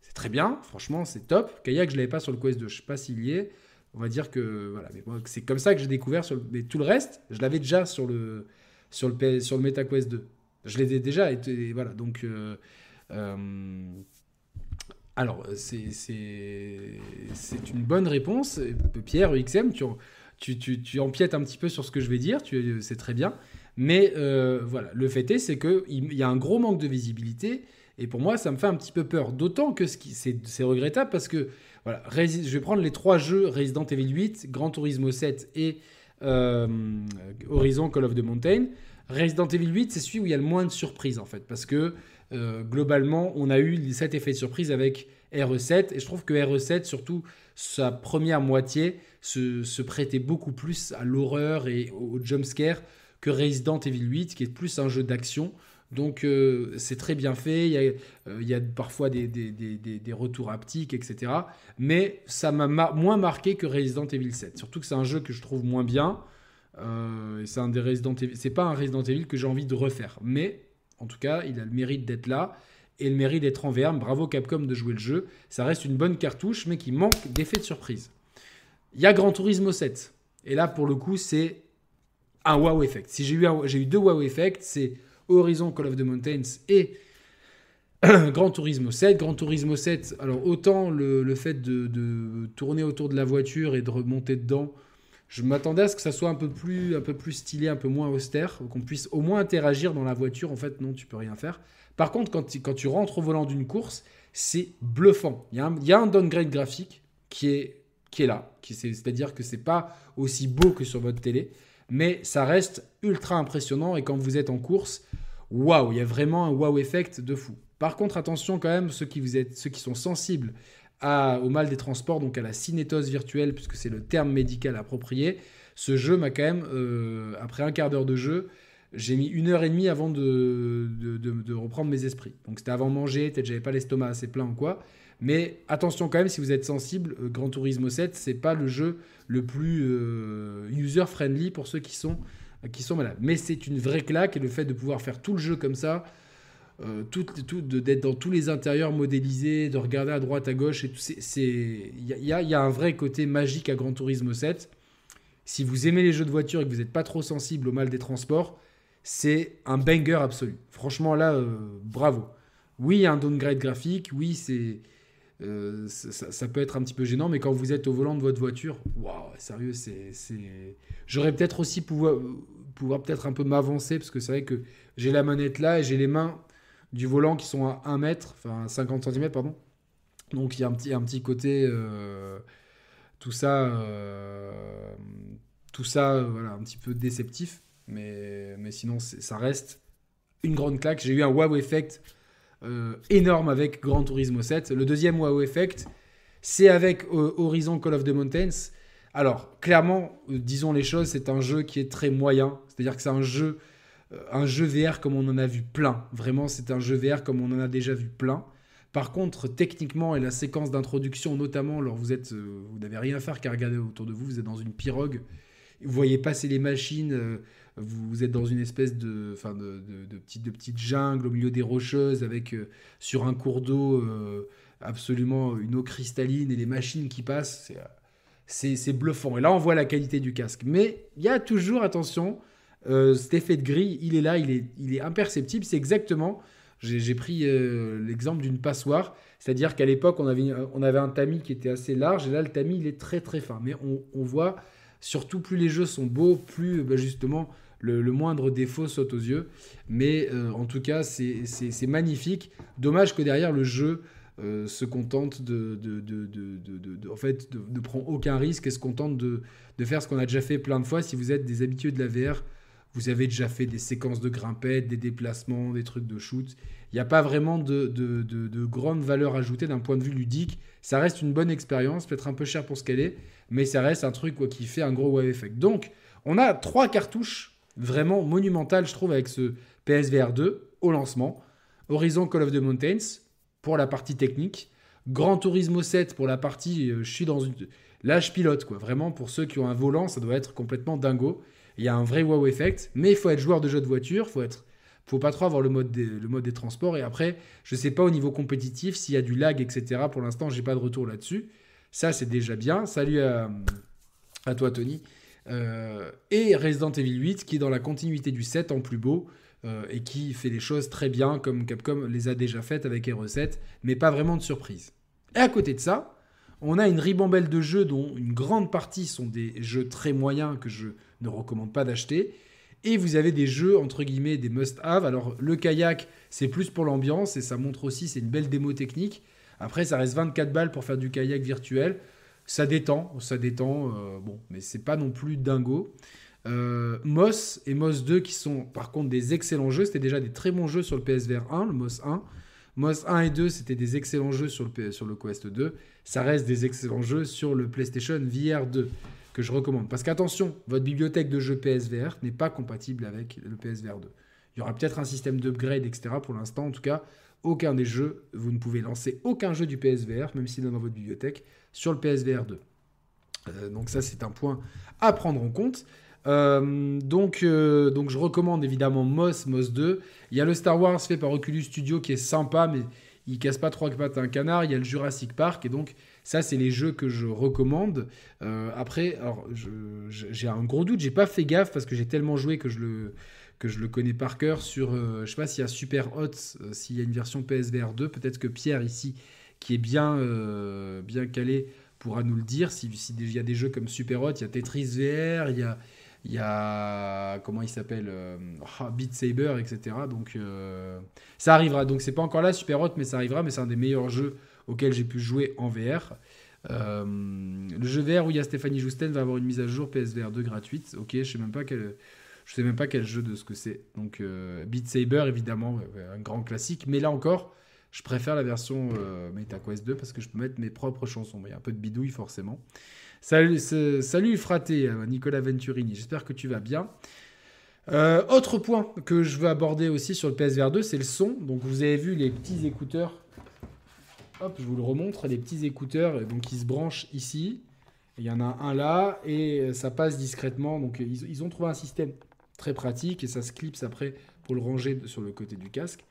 C'est très bien, franchement, c'est top. Kayak, je l'avais pas sur le Quest 2, je sais pas s'il y est. On va dire que voilà, mais c'est comme ça que j'ai découvert mais tout le reste, je l'avais déjà sur le sur le sur le MetaQuest 2. Je l'ai déjà et, voilà, donc euh, euh, alors, c'est une bonne réponse. Pierre, XM, tu, tu, tu, empiètes un petit peu sur ce que je vais dire, c'est très bien. Mais euh, voilà, le fait est, c'est qu'il y a un gros manque de visibilité. Et pour moi, ça me fait un petit peu peur. D'autant que c'est regrettable parce que, je vais prendre les trois jeux Resident Evil 8, Gran Turismo 7 et euh, Horizon Call of the Mountain. Resident Evil 8, c'est celui où il y a le moins de surprises en fait. Parce que euh, globalement, on a eu cet effet de surprise avec RE7. Et je trouve que RE7, surtout sa première moitié, se, prêtait beaucoup plus à l'horreur et au jumpscare que Resident Evil 8, qui est plus un jeu d'action. Donc euh, c'est très bien fait, il y a, euh, il y a parfois des, des, des, retours haptiques, etc. Mais ça m'a moins marqué que Resident Evil 7. Surtout que c'est un jeu que je trouve moins bien. Euh, c'est un des Resident Evil. C'est pas un Resident Evil que j'ai envie de refaire. Mais en tout cas, il a le mérite d'être là et le mérite d'être en verme. Bravo Capcom de jouer le jeu. Ça reste une bonne cartouche, mais qui manque d'effet de surprise. Il y a Gran Turismo 7. Et là, pour le coup, c'est un wow effect. Si j'ai eu, eu deux wow effects, c'est Horizon Call of the Mountains et [CLEARS THROAT] Grand Turismo 7. Grand Turismo 7, alors autant le, fait de, tourner autour de la voiture et de remonter dedans, je m'attendais à ce que ça soit un peu plus, un peu plus stylé, un peu moins austère, qu'on puisse au moins interagir dans la voiture. En fait, non, tu peux rien faire. Par contre, quand, quand tu rentres au volant d'une course, c'est bluffant. Il y, a un, il y, a un, downgrade graphique qui est, qui est là. C'est-à-dire que c'est pas aussi beau que sur votre télé, mais ça reste ultra impressionnant. Et quand vous êtes en course, waouh, il y a vraiment un wow effect de fou. Par contre, attention quand même, ceux qui, vous êtes, ceux qui sont sensibles au mal des transports, donc à la cinétose virtuelle, puisque c'est le terme médical approprié, ce jeu m'a quand même, euh, après un quart d'heure de jeu, j'ai mis une heure et demie avant de, de, reprendre mes esprits. Donc c'était avant manger, peut-être j'avais pas l'estomac assez plein ou quoi. Mais attention quand même, si vous êtes sensible, euh, Gran Turismo 7, c'est pas le jeu le plus euh, user-friendly pour ceux qui sont, qui sont malades. Mais c'est une vraie claque et le fait de pouvoir faire tout le jeu comme ça, euh, tout, tout, d'être dans tous les intérieurs modélisés, de regarder à droite, à gauche, et il y a, y a, un vrai côté magique à Gran Turismo 7. Si vous aimez les jeux de voiture et que vous n'êtes pas trop sensible au mal des transports, c'est un banger absolu. Franchement, là, euh, bravo. Oui, il y a un downgrade graphique, oui, c'est... Euh, ça, peut être un petit peu gênant, mais quand vous êtes au volant de votre voiture, waouh, sérieux, c'est, J'aurais peut-être aussi pouvoir, pouvoir peut-être un peu m'avancer, parce que c'est vrai que j'ai la manette là et j'ai les mains du volant qui sont à 1 mètre, enfin 50 cm, pardon. Donc il y a un petit, un petit côté, euh, tout ça, tout ça, voilà, un petit peu déceptif. Mais, mais sinon, ça reste une grande claque. J'ai eu un wow effect euh, énorme avec Gran Turismo 7. Le deuxième wow effect, c'est avec euh, Horizon Call of the Mountains. Alors, clairement, euh, disons les choses, c'est un jeu qui est très moyen. C'est-à-dire que c'est un jeu, un jeu VR comme on en a vu plein. Vraiment, c'est un jeu VR comme on en a déjà vu plein. Par contre, techniquement et la séquence d'introduction, notamment, alors vous êtes, vous n'avez rien à faire qu'à regarder autour de vous. Vous êtes dans une pirogue, vous voyez passer les machines vous êtes dans une espèce de, de, petite, jungle au milieu des rocheuses avec euh, sur un cours d'eau euh, absolument une eau cristalline et les machines qui passent. C'est bluffant. Et là, on voit la qualité du casque. Mais il y a toujours, attention, euh, cet effet de gris, il est là, il est, imperceptible. C'est exactement, j'ai pris l'exemple d'une passoire. C'est-à-dire qu'à l'époque, on avait, un tamis qui était assez large, et là, le tamis, il est très très fin. Mais on voit, surtout plus les jeux sont beaux, plus bah, justement le, moindre défaut saute aux yeux. Mais euh, en tout cas, c'est magnifique. Dommage que derrière le jeu euh, se contente de, de, en fait, ne prend aucun risque et se contente de, faire ce qu'on a déjà fait plein de fois. Si vous êtes des habitués de la VR, vous avez déjà fait des séquences de grimpettes, des déplacements, des trucs de shoot. Il n'y a pas vraiment de, de, grande valeur ajoutée d'un point de vue ludique. Ça reste une bonne expérience, peut-être un peu cher pour ce qu'elle est, mais ça reste un truc quoi, qui fait un gros wow effect. Donc, on a trois cartouches vraiment monumental, je trouve, avec ce PSVR 2 au lancement. Horizon Call of the Mountains pour la partie technique. Grand Turismo 7 pour la partie, euh, je suis dans une... Là, pilote, quoi. Vraiment, pour ceux qui ont un volant, ça doit être complètement dingo. Il y a un vrai wow effect, mais il faut être joueur de jeu de voiture, faut être... faut pas trop avoir le mode, des, le mode des transports. Et après, je sais pas au niveau compétitif s'il y a du lag, etc. Pour l'instant, j'ai pas de retour là-dessus. Ça, c'est déjà bien. Salut à, toi, Tony. Euh, et Resident Evil 8 qui est dans la continuité du 7 en plus beau euh, et qui fait les choses très bien comme Capcom les a déjà faites avec R7, mais pas vraiment de surprise. Et à côté de ça, on a une ribambelle de jeux dont une grande partie sont des jeux très moyens que je ne recommande pas d'acheter. Et vous avez des jeux, entre guillemets, des must-have. Alors, le kayak, c'est plus pour l'ambiance et ça montre aussi, c'est une belle démo technique. Après, ça reste 24 balles pour faire du kayak virtuel. Ça détend, ça détend, euh, bon, mais c'est pas non plus dingo. Euh, et Moss 2 qui sont par contre des excellents jeux, c'était déjà des très bons jeux sur le PSVR 1, le Moss 1. Moss 1 et 2, c'était des excellents jeux sur le, sur le Quest 2. Ça reste des excellents jeux sur le PlayStation VR 2 que je recommande. Parce qu'attention, votre bibliothèque de jeux PSVR n'est pas compatible avec le PSVR 2. Il y aura peut-être un système d'upgrade, etc. Pour l'instant, en tout cas, aucun des jeux, vous ne pouvez lancer aucun jeu du PSVR, même s'il est dans votre bibliothèque, sur le PSVR 2. Euh, donc ça, c'est un point à prendre en compte. Euh, donc, euh, donc je recommande évidemment Moss, Moss 2. Il y a le Star Wars fait par Oculus Studio qui est sympa, mais il casse pas trois pattes à un canard. Il y a le Jurassic Park. Et donc, ça, c'est les jeux que je recommande. Après, alors, j'ai un gros doute. J'ai pas fait gaffe parce que j'ai tellement joué que je le que je le connais par cœur sur, euh, je sais pas s'il y a Super Hot, euh, s'il y a une version PSVR 2, peut-être que Pierre ici, qui est bien, bien calé, pourra nous le dire. S'il si, y a des jeux comme Super Hot, il y a Tetris VR, il y a, y a comment il s'appelle euh, ah, Beat Saber, etc. Donc euh, ça arrivera. Donc c'est pas encore là Super Hot, mais ça arrivera. Mais c'est un des meilleurs jeux auxquels j'ai pu jouer en VR. Euh, le jeu VR où il y a Stéphanie Jousten va avoir une mise à jour PSVR 2 gratuite. Ok, je sais même pas quel, je sais même pas quel jeu de ce que c'est. Donc Beat Saber évidemment un grand classique, mais là encore. Je préfère la version MetaQuest 2 parce que je peux mettre mes propres chansons. Il y a un peu de bidouille forcément. Salut, salut fraté, euh, Nicolas Venturini. J'espère que tu vas bien. Euh, autre point que je veux aborder aussi sur le PSVR 2, c'est le son. Donc vous avez vu les petits écouteurs. Hop, je vous le remontre, les petits écouteurs donc qui se branchent ici. Il y en a un là et ça passe discrètement. Donc ils ont trouvé un système très pratique et ça se clipse après pour le ranger sur le côté du casque.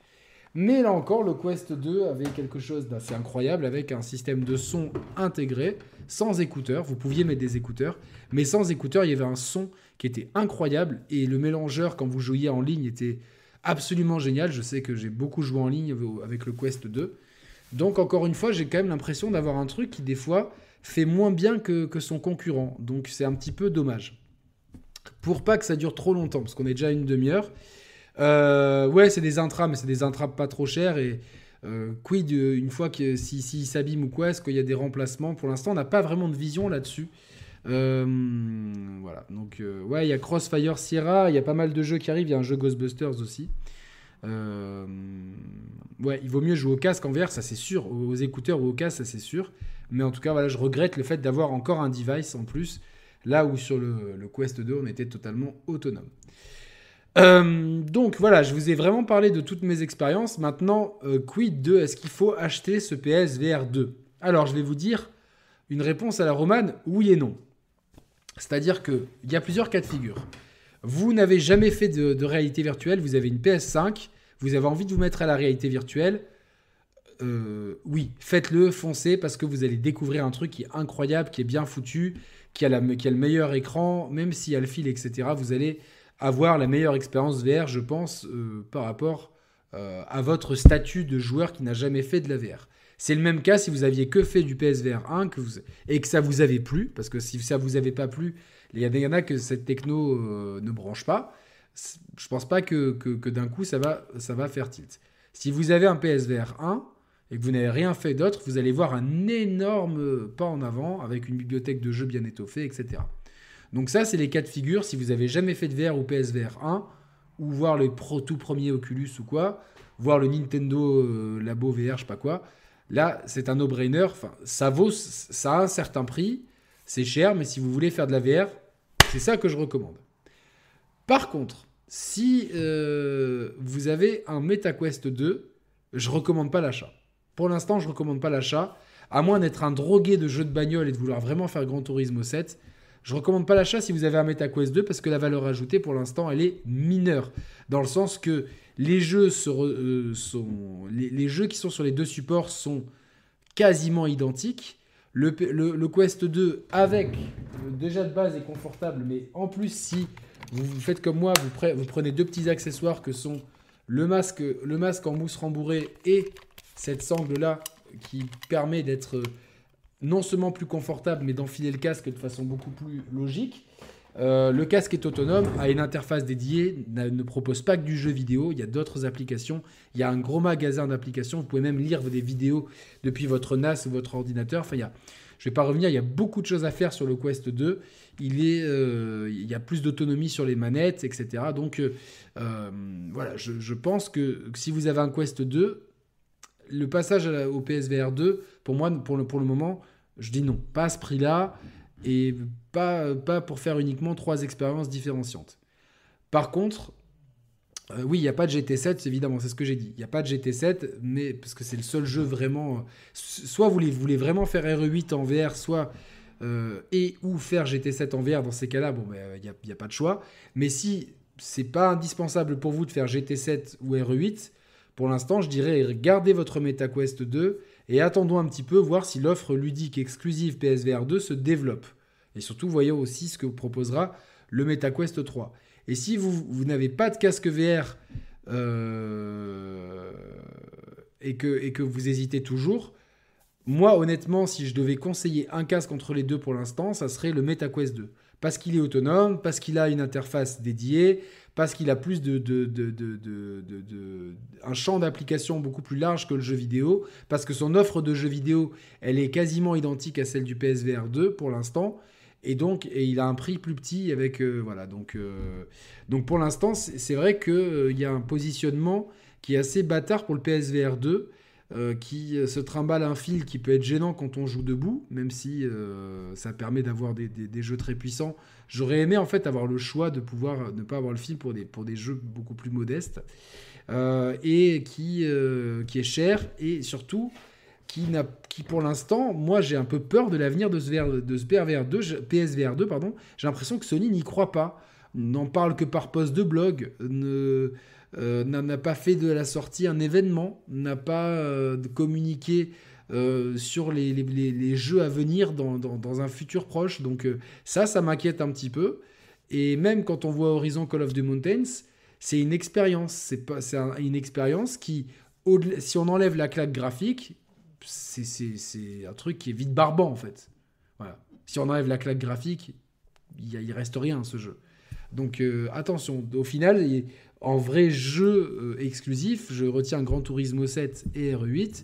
Mais là encore, le Quest 2 avait quelque chose d'assez incroyable avec un système de son intégré, sans écouteurs. Vous pouviez mettre des écouteurs, mais sans écouteurs, il y avait un son qui était incroyable et le mélangeur, quand vous jouiez en ligne, était absolument génial. Je sais que j'ai beaucoup joué en ligne avec le Quest 2. Donc, encore une fois, j'ai quand même l'impression d'avoir un truc qui, des fois, fait moins bien que, que son concurrent. Donc, c'est un petit peu dommage. Pour pas que ça dure trop longtemps, parce qu'on est déjà une demi-heure. Euh, ouais, c'est des intras, mais c'est des intras pas trop chers. Et euh, quid, une fois que s'il si, s'abîme ou quoi, est-ce qu'il y a des remplacements? Pour l'instant, on n'a pas vraiment de vision là-dessus. Euh, voilà, donc ouais, il y a Crossfire Sierra, il y a pas mal de jeux qui arrivent, il y a un jeu Ghostbusters aussi. ouais, il vaut mieux jouer au casque en VR, ça c'est sûr, aux écouteurs ou au casque, ça c'est sûr. Mais en tout cas, voilà, je regrette le fait d'avoir encore un device en plus, là où sur le, Quest 2, on était totalement autonome. Euh, donc voilà, je vous ai vraiment parlé de toutes mes expériences. Maintenant, euh, quid de est-ce qu'il faut acheter ce PSVR 2 Alors, je vais vous dire une réponse à la romane, oui et non. C'est-à-dire qu'il y a plusieurs cas de figure. Vous n'avez jamais fait de, réalité virtuelle, vous avez une PS5, vous avez envie de vous mettre à la réalité virtuelle. Euh, oui, faites-le, foncez, parce que vous allez découvrir un truc qui est incroyable, qui est bien foutu, qui a, le meilleur écran, même s'il y a le fil, etc. Vous allez avoir la meilleure expérience VR, je pense, euh, par rapport euh, à votre statut de joueur qui n'a jamais fait de la VR. C'est le même cas si vous aviez que fait du PSVR 1 que vous, et que ça vous avait plu, parce que si ça vous avait pas plu, il y en a que cette techno euh, ne branche pas. Je pense pas que, que, d'un coup ça va, ça va faire tilt. Si vous avez un PSVR 1 et que vous n'avez rien fait d'autre, vous allez voir un énorme pas en avant avec une bibliothèque de jeux bien étoffée, etc. Donc ça, c'est les cas de figure si vous avez jamais fait de VR ou PSVR 1, ou voir le tout premier Oculus ou quoi, voir le Nintendo euh, Labo VR, je sais pas quoi. Là, c'est un no-brainer. Enfin, ça vaut, ça a un certain prix, c'est cher, mais si vous voulez faire de la VR, c'est ça que je recommande. Par contre, si euh, vous avez un MetaQuest 2, je recommande pas l'achat. Pour l'instant, je recommande pas l'achat, à moins d'être un drogué de jeux de bagnole et de vouloir vraiment faire Grand Turismo 7. Je recommande pas l'achat si vous avez un MetaQuest 2 parce que la valeur ajoutée pour l'instant elle est mineure. Dans le sens que les jeux, euh, sont, les, jeux qui sont sur les deux supports sont quasiment identiques. Le, Quest 2 avec déjà de base est confortable, mais en plus si vous faites comme moi, vous, vous prenez deux petits accessoires que sont le masque, le masque en mousse rembourrée et cette sangle là qui permet d'être non seulement plus confortable, mais d'enfiler le casque de façon beaucoup plus logique. Euh, le casque est autonome, a une interface dédiée, ne propose pas que du jeu vidéo, il y a d'autres applications, il y a un gros magasin d'applications, vous pouvez même lire des vidéos depuis votre NAS ou votre ordinateur. Enfin, il y a, je ne vais pas revenir, il y a beaucoup de choses à faire sur le Quest 2. Il, est, euh, il y a plus d'autonomie sur les manettes, etc. Donc euh, voilà, je, je, pense que si vous avez un Quest 2, le passage au PSVR 2, pour moi, pour le, pour le moment, je dis non. Pas à ce prix-là et pas, pas pour faire uniquement trois expériences différenciantes. Par contre, euh, oui, il n'y a pas de GT7, évidemment, c'est ce que j'ai dit. Il n'y a pas de GT7, mais parce que c'est le seul jeu vraiment. Soit vous voulez, vous voulez vraiment faire RE8 en VR, soit. Euh, et ou faire GT7 en VR, dans ces cas-là, bon, ben, il n'y a, a, pas de choix. Mais si c'est pas indispensable pour vous de faire GT7 ou RE8, Pour l'instant, je dirais gardez votre MetaQuest 2 et attendons un petit peu voir si l'offre ludique exclusive PSVR 2 se développe. Et surtout, voyons aussi ce que proposera le MetaQuest 3. Et si vous, n'avez pas de casque VR euh, et, que, et que vous hésitez toujours, moi honnêtement, si je devais conseiller un casque entre les deux pour l'instant, ça serait le MetaQuest 2. Parce qu'il est autonome, parce qu'il a une interface dédiée, parce qu'il a plus de, un champ d'application beaucoup plus large que le jeu vidéo, parce que son offre de jeux vidéo, elle est quasiment identique à celle du PSVR 2 pour l'instant, et donc et il a un prix plus petit avec euh, voilà donc euh, donc pour l'instant c'est vrai que euh, il y a un positionnement qui est assez bâtard pour le PSVR 2 euh, qui euh, se trimballe un fil qui peut être gênant quand on joue debout, même si euh, ça permet d'avoir des, jeux très puissants. J'aurais aimé en fait avoir le choix de pouvoir ne pas avoir le fil pour des, pour des jeux beaucoup plus modestes et qui, qui est cher et surtout qui, qui pour l'instant, moi j'ai un peu peur de l'avenir de ce, de ce PSVR 2, PSVR 2 pardon. J'ai l'impression que Sony n'y croit pas. N'en parle que par post de blog. Ne, euh, n'a pas fait de la sortie un événement, n'a pas euh, communiqué euh, sur les, les, jeux à venir dans, dans, un futur proche. Donc ça, ça m'inquiète un petit peu. Et même quand on voit Horizon Call of the Mountains, c'est une expérience. C'est pas, c'est une expérience qui, si on enlève la claque graphique, c'est un truc qui est vite barbant en fait. Voilà. Si on enlève la claque graphique, il, il reste rien ce jeu. Donc attention, au final, en vrai jeu euh, exclusif, je retiens Gran Turismo 7 et R8,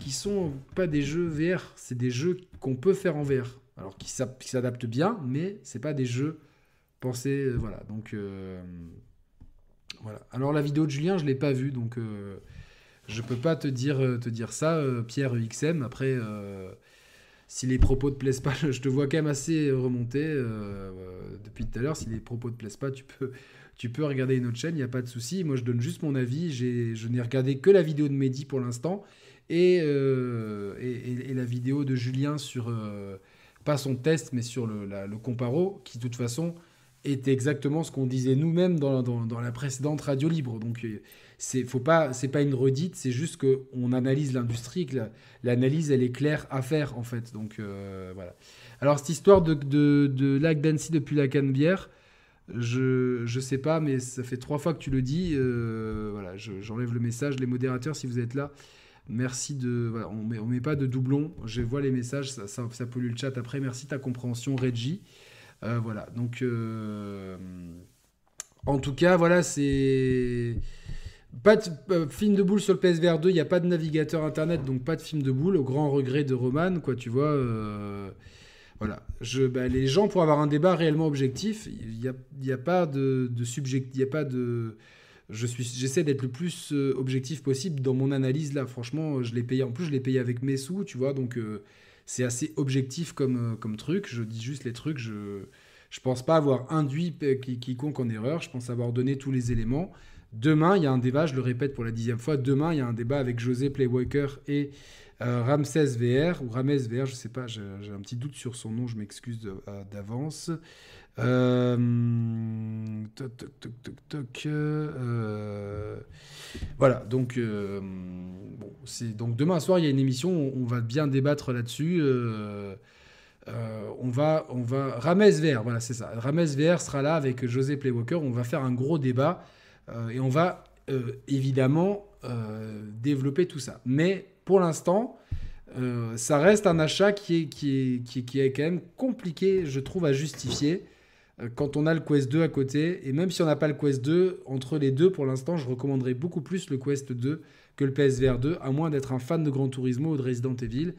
qui sont pas des jeux VR, c'est des jeux qu'on peut faire en VR. Alors qui s'adaptent bien, mais c'est pas des jeux pensés. Euh, voilà, donc euh, voilà. Alors la vidéo de Julien, je l'ai pas vue, donc je peux pas te dire, te dire ça, Pierre XM. Après, si les propos te plaisent pas, [LAUGHS] je te vois quand même assez remonté depuis tout à l'heure. Si les propos te plaisent pas, tu peux tu peux regarder une autre chaîne, il n'y a pas de souci. Moi, je donne juste mon avis. Je n'ai regardé que la vidéo de Mehdi pour l'instant et, euh, et, la vidéo de Julien sur, euh, pas son test, mais sur le, le, comparo, qui de toute façon est exactement ce qu'on disait nous-mêmes dans, dans, la précédente radio libre. Donc, euh, c'est faut pas, c'est pas une redite, c'est juste qu'on analyse l'industrie, que l'analyse, elle est claire à faire, en fait. Donc, voilà. Alors, cette histoire de, de, de Lac d'Annecy depuis la Canebière, je, je sais pas, mais ça fait trois fois que tu le dis. Euh, voilà, j'enlève le message. Les modérateurs, si vous êtes là, merci de. on met, on met pas de doublons. Je vois les messages, ça, ça, pollue le chat après. Merci ta compréhension, Reggie. Euh, voilà, donc. Euh, en tout cas, voilà, c'est. Pas de film de boule sur le PSVR 2, il n'y a pas de navigateur internet, donc pas de film de boule, au grand regret de Roman, quoi, tu vois. Voilà. Je, bah, les gens, pour avoir un débat réellement objectif, il n'y a, y a, pas de, de subject, il y a pas de. Je suis, j'essaie d'être le plus euh, objectif possible dans mon analyse là. Franchement, je l'ai payé. En plus, je l'ai payé avec mes sous, tu vois. Donc, euh, c'est assez objectif comme, euh, comme truc. Je dis juste les trucs. Je, je pense pas avoir induit quiconque en erreur. Je pense avoir donné tous les éléments. Demain, il y a un débat. Je le répète pour la dixième fois. Demain, il y a un débat avec José Playwalker et euh, Ramsès VR, ou Rames VR, je sais pas, j'ai un petit doute sur son nom, je m'excuse euh, d'avance. Euh, voilà, donc, bon, donc demain soir, il y a une émission, on, va bien débattre là-dessus. on va, on va, VR, voilà, c'est ça. Rames VR sera là avec José Playwalker. On va faire un gros débat et on va évidemment développer tout ça. Mais pour l'instant, euh, ça reste un achat qui est, qui, est, qui, est, quand même compliqué, je trouve, à justifier euh, quand on a le Quest 2 à côté. Et même si on n'a pas le Quest 2, entre les deux, pour l'instant, je recommanderais beaucoup plus le Quest 2 que le PSVR 2, à moins d'être un fan de Gran Turismo ou de Resident Evil.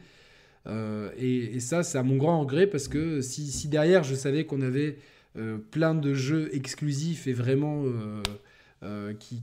Euh, et, ça, c'est à mon grand regret parce que si, derrière je savais qu'on avait plein de jeux exclusifs et vraiment euh, qui,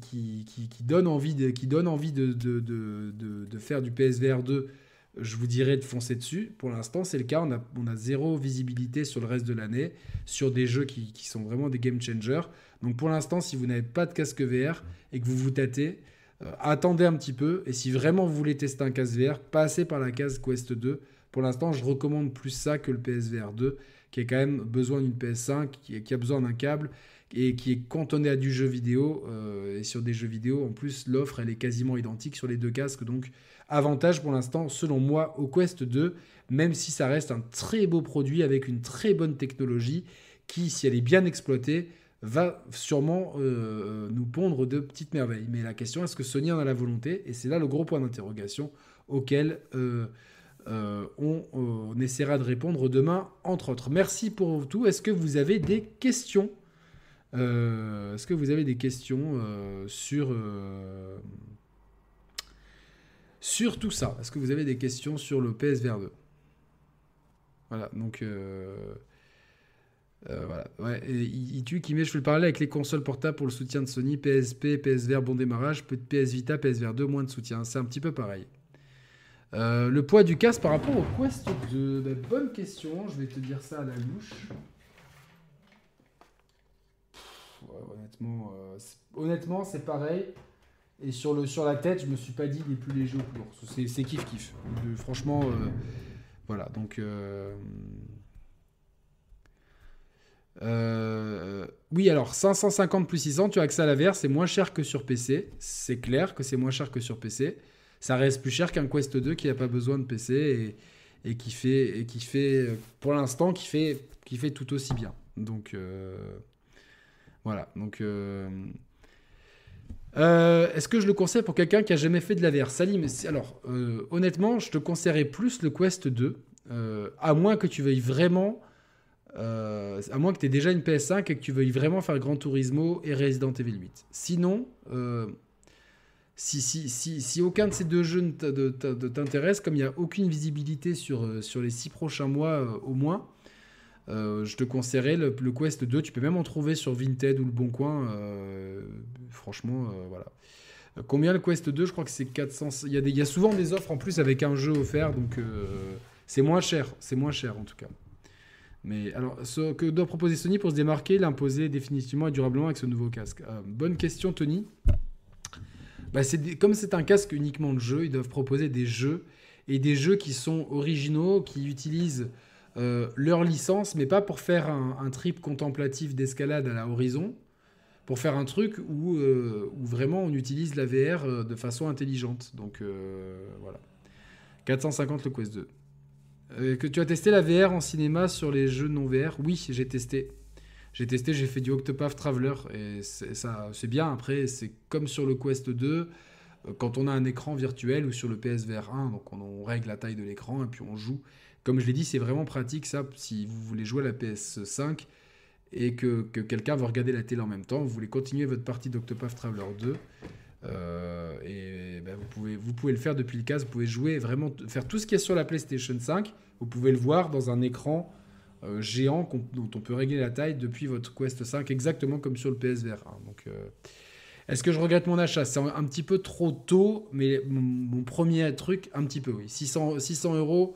donne envie, de, qui donne envie de, faire du PSVR 2, je vous dirais de foncer dessus. Pour l'instant, c'est le cas. On a, zéro visibilité sur le reste de l'année, sur des jeux qui, sont vraiment des game changers. Donc pour l'instant, si vous n'avez pas de casque VR et que vous vous tâtez, euh, attendez un petit peu. Et si vraiment vous voulez tester un casque VR, passez par la case Quest 2. Pour l'instant, je recommande plus ça que le PSVR 2, qui a quand même besoin d'une PS5, qui, qui a besoin d'un câble, et qui est cantonné à du jeu vidéo. Euh, et sur des jeux vidéo, en plus, l'offre, elle est quasiment identique sur les deux casques. Donc, avantage pour l'instant, selon moi, au Quest 2, même si ça reste un très beau produit avec une très bonne technologie qui, si elle est bien exploitée, va sûrement euh, nous pondre de petites merveilles. Mais la question, est-ce que Sony en a la volonté? Et c'est là le gros point d'interrogation auquel euh, on, essaiera de répondre demain, entre autres. Merci pour tout. Est-ce que vous avez des questions? Euh, est-ce que vous avez des questions euh, sur, euh, sur tout ça? Est-ce que vous avez des questions sur le PSVR 2 Voilà, donc... voilà. Ouais. Et qui met, je fais le parallèle avec les consoles portables pour le soutien de Sony, PSP, PSVR, bon démarrage, PS Vita, PSVR 2, moins de soutien. C'est un petit peu pareil. le poids du casque par rapport au Quest 2, ben, bonne question, je vais te dire ça à la louche honnêtement, euh, honnêtement, c'est pareil. Et sur, le, sur la tête, je me suis pas dit des plus légers ou plus. C'est kiff kiff. franchement, euh, voilà. Donc, euh, oui, alors 550 plus 600, tu as accès à la VR, c'est moins cher que sur PC. C'est clair que c'est moins cher que sur PC. Ça reste plus cher qu'un Quest 2 qui n'a pas besoin de PC et, et, qui fait, et qui fait, pour l'instant, qui fait, qui fait tout aussi bien. Donc, voilà, donc... Euh, euh, est-ce que je le conseille pour quelqu'un qui a jamais fait de la VR Salim, alors euh, honnêtement, je te conseillerais plus le Quest 2, à moins que tu veuilles vraiment, à moins que tu aies déjà une PS5 et que tu veuilles vraiment faire Gran Turismo et Resident Evil 8. Sinon, si, si, si, si, aucun de ces deux jeux ne t'intéresse, comme il n'y a aucune visibilité sur, sur les six prochains mois au moins, euh, je te conseillerais le, Quest 2. Tu peux même en trouver sur Vinted ou le Bon Coin. Euh, franchement, euh, voilà. Combien le Quest 2 Je crois que c'est 400. Il y, a a souvent des offres en plus avec un jeu offert, donc c'est moins cher. C'est moins cher en tout cas. Mais alors, ce que doit proposer Sony pour se démarquer, l'imposer définitivement et durablement avec ce nouveau casque? Bonne question, Tony. Bah, comme c'est un casque uniquement de jeu, ils doivent proposer des jeux et des jeux qui sont originaux, qui utilisent euh, leur licence, mais pas pour faire un, trip contemplatif d'escalade à la horizon, pour faire un truc où, euh, vraiment on utilise la VR euh, de façon intelligente. Donc voilà. 450 le Quest 2. que tu as testé la VR en cinéma sur les jeux non VR Oui, j'ai testé. J'ai testé, j'ai fait du Octopath Traveler et ça, c'est bien. Après, c'est comme sur le Quest 2 quand on a un écran virtuel ou sur le PSVR 1, donc on règle la taille de l'écran et puis on joue. Comme je l'ai dit, c'est vraiment pratique ça si vous voulez jouer à la PS5 et que, quelqu'un va regarder la télé en même temps, vous voulez continuer votre partie d'Octopath Traveler 2. Euh, et ben, vous, pouvez, vous pouvez le faire depuis le casque, vous pouvez jouer vraiment, faire tout ce qu'il y a sur la PlayStation 5, vous pouvez le voir dans un écran euh, géant dont on peut régler la taille depuis votre Quest 5, exactement comme sur le PSVR 1. Donc, euh, est-ce que je regrette mon achat? C'est un, petit peu trop tôt, mais mon, mon, premier truc, un petit peu, oui. 600, 600 euros,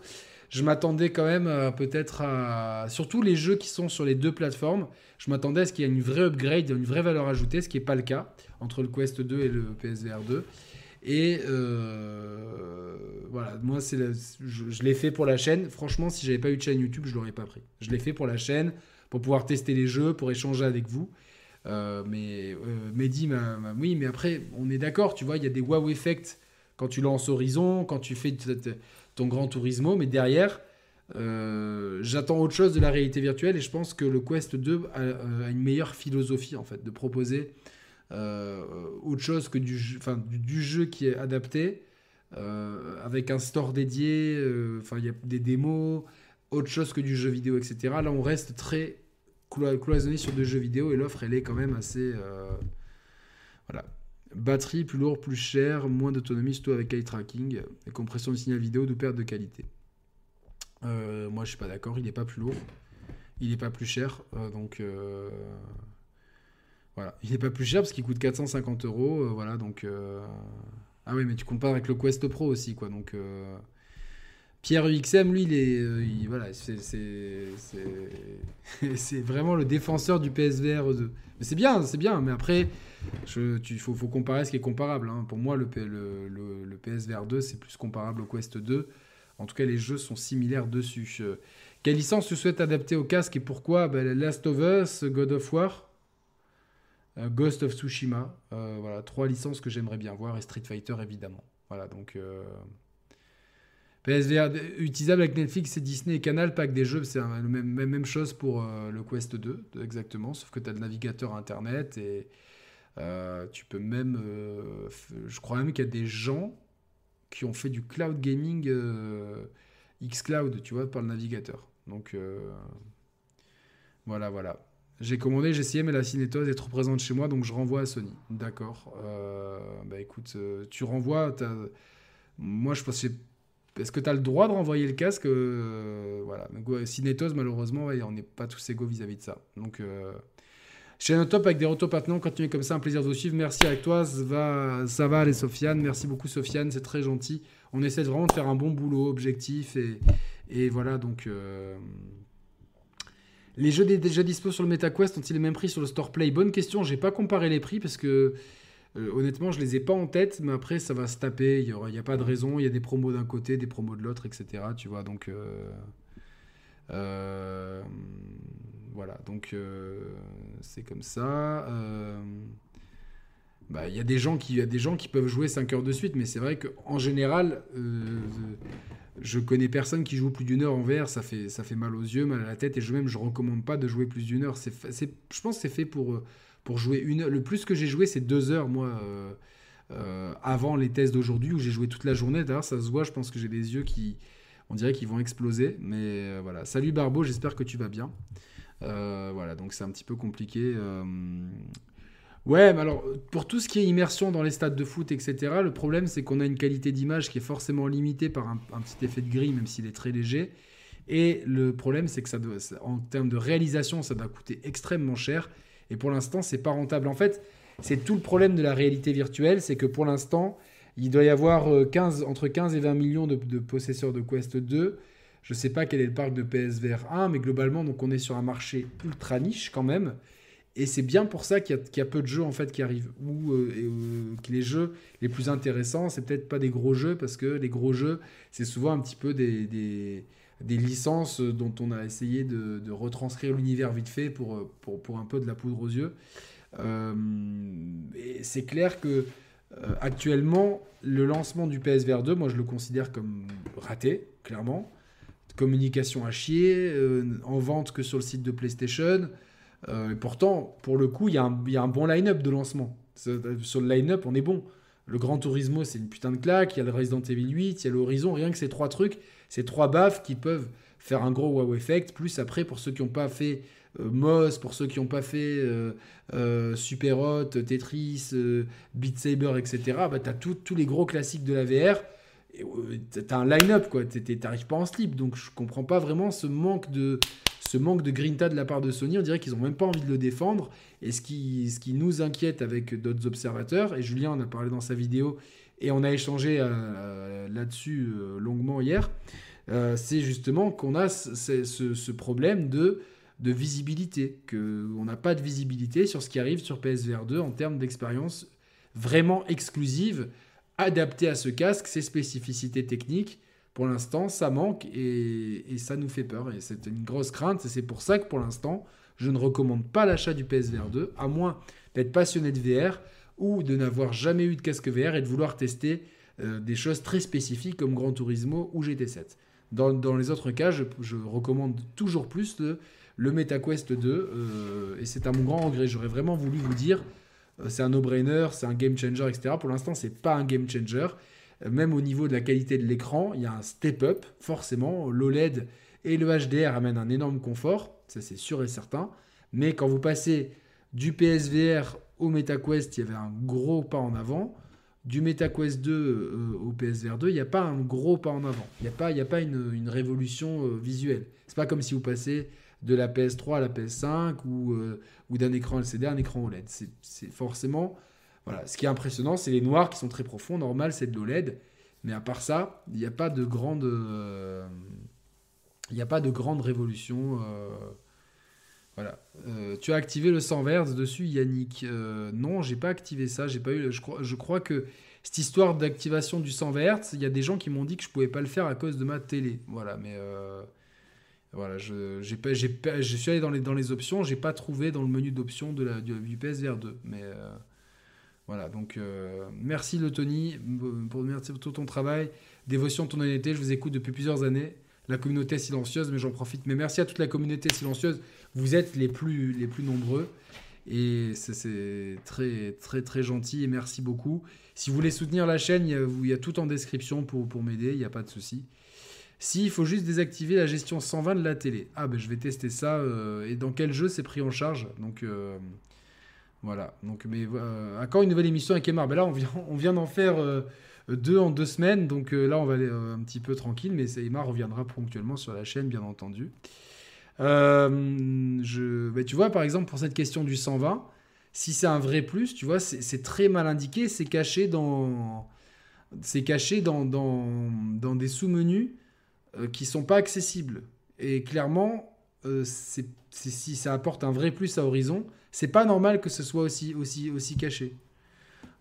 je m'attendais quand même euh, peut-être à. Surtout les jeux qui sont sur les deux plateformes, je m'attendais à ce qu'il y ait une vraie upgrade, une vraie valeur ajoutée, ce qui n'est pas le cas entre le Quest 2 et le PSVR 2. Et euh, voilà, moi, c'est je, l'ai fait pour la chaîne. Franchement, si j'avais pas eu de chaîne YouTube, je l'aurais pas pris. Je l'ai fait pour la chaîne, pour pouvoir tester les jeux, pour échanger avec vous. Euh, mais euh, Mehdi, oui, mais après, on est d'accord, tu vois, il y a des wow effects quand tu lances Horizon, quand tu fais ton Grand Turismo, mais derrière, euh, j'attends autre chose de la réalité virtuelle et je pense que le Quest 2 a, une meilleure philosophie en fait, de proposer euh, autre chose que du, jeu, du, jeu qui est adapté, euh, avec un store dédié, enfin il y a des démos, autre chose que du jeu vidéo, etc. Là on reste très cloisonné sur des jeux vidéo et l'offre elle est quand même assez... voilà. Batterie plus lourd, plus cher, moins d'autonomie, surtout avec eye tracking, et compression du signal vidéo de perte de qualité. Euh, moi, je suis pas d'accord, il n'est pas plus lourd, il n'est pas plus cher, euh, donc euh, voilà, il n'est pas plus cher parce qu'il coûte 450 euros, voilà, donc ah oui, mais tu compares avec le Quest Pro aussi, quoi, donc Pierre UXM, lui, il est, voilà, [LAUGHS] c'est vraiment le défenseur du PSVR 2. Mais c'est bien, c'est bien, mais après il faut, comparer ce qui est comparable. Hein. Pour moi, le, PSVR 2, c'est plus comparable au Quest 2. En tout cas, les jeux sont similaires dessus. quelle licence tu souhaites adapter au casque et pourquoi? Ben, Last of Us, God of War Ghost of Tsushima. voilà, trois licences que j'aimerais bien voir et Street Fighter évidemment. Voilà, donc PSVR utilisable avec Netflix et Disney et Canal, pas que des jeux, c'est la même, même, chose pour le Quest 2, exactement, sauf que tu as le navigateur internet et tu peux même, je crois même qu'il y a des gens qui ont fait du cloud gaming xCloud, tu vois, par le navigateur. Donc voilà, voilà. J'ai commandé, j'ai essayé, mais la cinétose est trop présente chez moi, donc je renvoie à Sony. D'accord. Euh, bah écoute, euh, tu renvoies. Moi, je pense que est-ce que tu as le droit de renvoyer le casque euh, Voilà. Malheureusement, on n'est pas tous égaux vis-à-vis de ça. Donc, euh, top avec des retours maintenant. Continuez comme ça, un plaisir de vous suivre. Merci avec toi, ça va, ça Sofiane. Merci beaucoup, Sofiane, c'est très gentil. On essaie vraiment de faire un bon boulot objectif et, voilà, donc. Les jeux déjà dispo sur le MetaQuest ont-ils les mêmes prix sur le Store Play? Bonne question, j'ai pas comparé les prix parce que euh, honnêtement je les ai pas en tête, mais après ça va se taper, il n'y a pas de raison, il y a des promos d'un côté, des promos de l'autre, etc. Tu vois, donc... Euh, euh, voilà, donc c'est comme ça. Bah, il y a des gens qui, y a des gens qui peuvent jouer 5 heures de suite, mais c'est vrai qu'en général, je connais personne qui joue plus d'une heure en VR, ça fait, ça fait mal aux yeux, mal à la tête, et je même je recommande pas de jouer plus d'une heure. Je pense que c'est fait pour, pour jouer une. Le plus que j'ai joué, c'est deux heures, moi, euh, euh, avant les tests d'aujourd'hui, où j'ai joué toute la journée. D'ailleurs, ça se voit, je pense que j'ai des yeux qui, on dirait qu'ils vont exploser. Mais voilà. Salut Barbeau, j'espère que tu vas bien. voilà, donc c'est un petit peu compliqué. Ouais, mais alors, pour tout ce qui est immersion dans les stades de foot, etc., le problème, c'est qu'on a une qualité d'image qui est forcément limitée par un, petit effet de gris, même s'il est très léger. Et le problème, c'est que ça doit, en termes de réalisation, ça doit coûter extrêmement cher. Et pour l'instant, c'est pas rentable. En fait, c'est tout le problème de la réalité virtuelle, c'est que pour l'instant, il doit y avoir 15, euh, entre 15 et 20 millions de, possesseurs de Quest 2. Je sais pas quel est le parc de PSVR 1, mais globalement, donc on est sur un marché ultra niche quand même. Et c'est bien pour ça qu'il y, a peu de jeux en fait qui arrivent. Ou euh, euh, que les jeux les plus intéressants, c'est peut-être pas des gros jeux parce que les gros jeux, c'est souvent un petit peu des, licences dont on a essayé de, retranscrire l'univers vite fait pour, pour, un peu de la poudre aux yeux. Euh, c'est clair que actuellement, le lancement du PSVR 2, moi je le considère comme raté, clairement. Communication à chier, en vente que sur le site de PlayStation. Euh, et pourtant, pour le coup, il y, a un bon line-up de lancement. Sur le line-up, on est bon. Le Grand Turismo, c'est une putain de claque. Il y a le Resident Evil 8, il y a l'Horizon. Rien que ces trois trucs, ces trois baffes qui peuvent faire un gros wow effect. Plus après, pour ceux qui n'ont pas fait euh, Moss, pour ceux qui n'ont pas fait euh, Super Hot, Tetris, Beat Saber, etc., bah, tu as tous les gros classiques de la VR. Tu as un line-up, quoi. T'arrives pas en slip. Donc, je comprends pas vraiment ce manque de ce manque de grinta de la part de Sony, on dirait qu'ils n'ont même pas envie de le défendre. Et ce qui, ce qui nous inquiète avec d'autres observateurs, et Julien en a parlé dans sa vidéo, et on a échangé euh, là-dessus euh, longuement hier, euh, c'est justement qu'on a ce, problème de, de visibilité, qu'on n'a pas de visibilité sur ce qui arrive sur PSVR 2 en termes d'expérience vraiment exclusive, adaptée à ce casque, ses spécificités techniques pour l'instant, ça manque et, ça nous fait peur. Et c'est une grosse crainte. Et c'est pour ça que pour l'instant, je ne recommande pas l'achat du PSVR 2, à moins d'être passionné de VR ou de n'avoir jamais eu de casque VR et de vouloir tester euh, des choses très spécifiques comme Gran Turismo ou GT7. Dans, les autres cas, je, recommande toujours plus le, le MetaQuest 2 euh, et c'est à mon grand regret. J'aurais vraiment voulu vous dire euh, c'est un no-brainer, c'est un game changer, etc. Pour l'instant, c'est pas un game changer même au niveau de la qualité de l'écran, il y a un step-up, forcément. L'OLED et le HDR amènent un énorme confort, ça c'est sûr et certain. Mais quand vous passez du PSVR au MetaQuest, il y avait un gros pas en avant. Du MetaQuest 2 euh, au PSVR 2, il n'y a pas un gros pas en avant. Il n'y a pas, il a pas une, révolution euh, visuelle. C'est pas comme si vous passez de la PS3 à la PS5 ou, euh, ou d'un écran LCD à un écran OLED. C'est forcément voilà. Ce qui est impressionnant, c'est les noirs qui sont très profonds. Normal, c'est de l'OLED. Mais à part ça, il n'y a pas de grande, il n'y a pas de grande révolution. Euh, voilà. Euh, tu as activé le 100 Hz dessus, Yannick. non, j'ai pas activé ça. J'ai pas eu. Je crois, que cette histoire d'activation du 100 Hz, il y a des gens qui m'ont dit que je pouvais pas le faire à cause de ma télé. Voilà, mais Voilà, je, pas, j'ai pas, je suis allé dans les, dans les options, j'ai pas trouvé dans le menu d'options de la, du, PSVR 2. Mais euh, voilà, donc euh, merci le Tony pour merci pour tout ton travail, dévotion, ton honnêteté. Je vous écoute depuis plusieurs années. La communauté silencieuse, mais j'en profite. Mais merci à toute la communauté silencieuse. Vous êtes les plus, les plus nombreux. Et c'est, très, très, très gentil et merci beaucoup. Si vous voulez soutenir la chaîne, il y a, tout en description pour, pour m'aider, il n'y a pas de souci. Si, il faut juste désactiver la gestion 120 de la télé. Ah, ben je vais tester ça. euh, et dans quel jeu c'est pris en charge? Donc, euh, voilà. Donc, mais euh, encore une nouvelle émission avec Emar. Ben là, on vient, on vient d'en faire euh, deux en deux semaines. Donc euh, là, on va aller euh, un petit peu tranquille. Mais Emar reviendra ponctuellement sur la chaîne, bien entendu. Euh, je, ben, tu vois, par exemple, pour cette question du 120, si c'est un vrai plus, tu vois, c'est très mal indiqué. C'est caché dans. C'est caché dans, dans, dans des sous-menus euh, qui sont pas accessibles. Et clairement, si ça apporte un vrai plus à Horizon, c'est pas normal que ce soit aussi, aussi, aussi caché.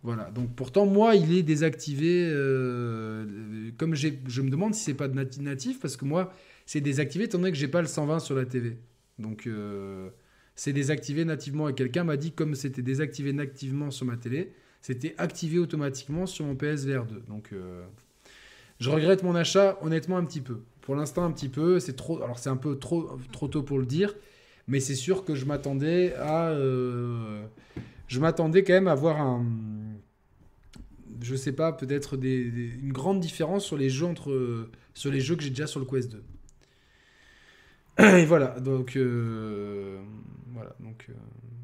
Voilà. Donc pourtant, moi, il est désactivé. euh, comme je me demande si c'est pas natif, parce que moi, c'est désactivé étant donné que j'ai pas le 120 sur la TV. Donc euh, c'est désactivé nativement. Et quelqu'un m'a dit comme c'était désactivé nativement sur ma télé, c'était activé automatiquement sur mon PSVR 2. Donc euh, je regrette mon achat, honnêtement, un petit peu. Pour l'instant, un petit peu. C'est trop. Alors, c'est un peu trop, trop tôt pour le dire, mais c'est sûr que je m'attendais à. je m'attendais quand même à voir un. Je sais pas, peut-être une grande différence sur les jeux entre sur les jeux que j'ai déjà sur le Quest 2. [CLEARS THROAT] Et voilà, donc euh, voilà, donc euh,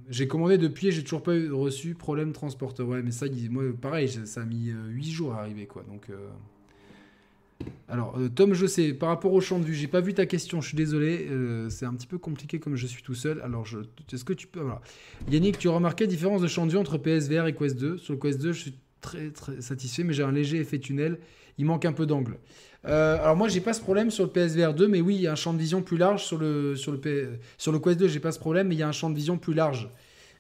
j'ai commandé depuis et j'ai toujours pas reçu problème transporteur. Ouais, mais ça, moi, pareil, ça a mis 8 jours à arriver, quoi. Donc euh, alors, euh, Tom, je sais, par rapport au champ de vue, j'ai pas vu ta question, je suis désolé, euh, c'est un petit peu compliqué comme je suis tout seul. Alors, est-ce que tu peux. Yannick, tu la différence de champ de vue entre PSVR et Quest 2 Sur le Quest 2, je suis très, très satisfait, mais j'ai un léger effet tunnel, il manque un peu d'angle. Euh, alors, moi, j'ai pas ce problème sur le PSVR 2, mais oui, il y a un champ de vision plus large sur le, sur le, P- sur le Quest 2, j'ai pas ce problème, mais il y a un champ de vision plus large.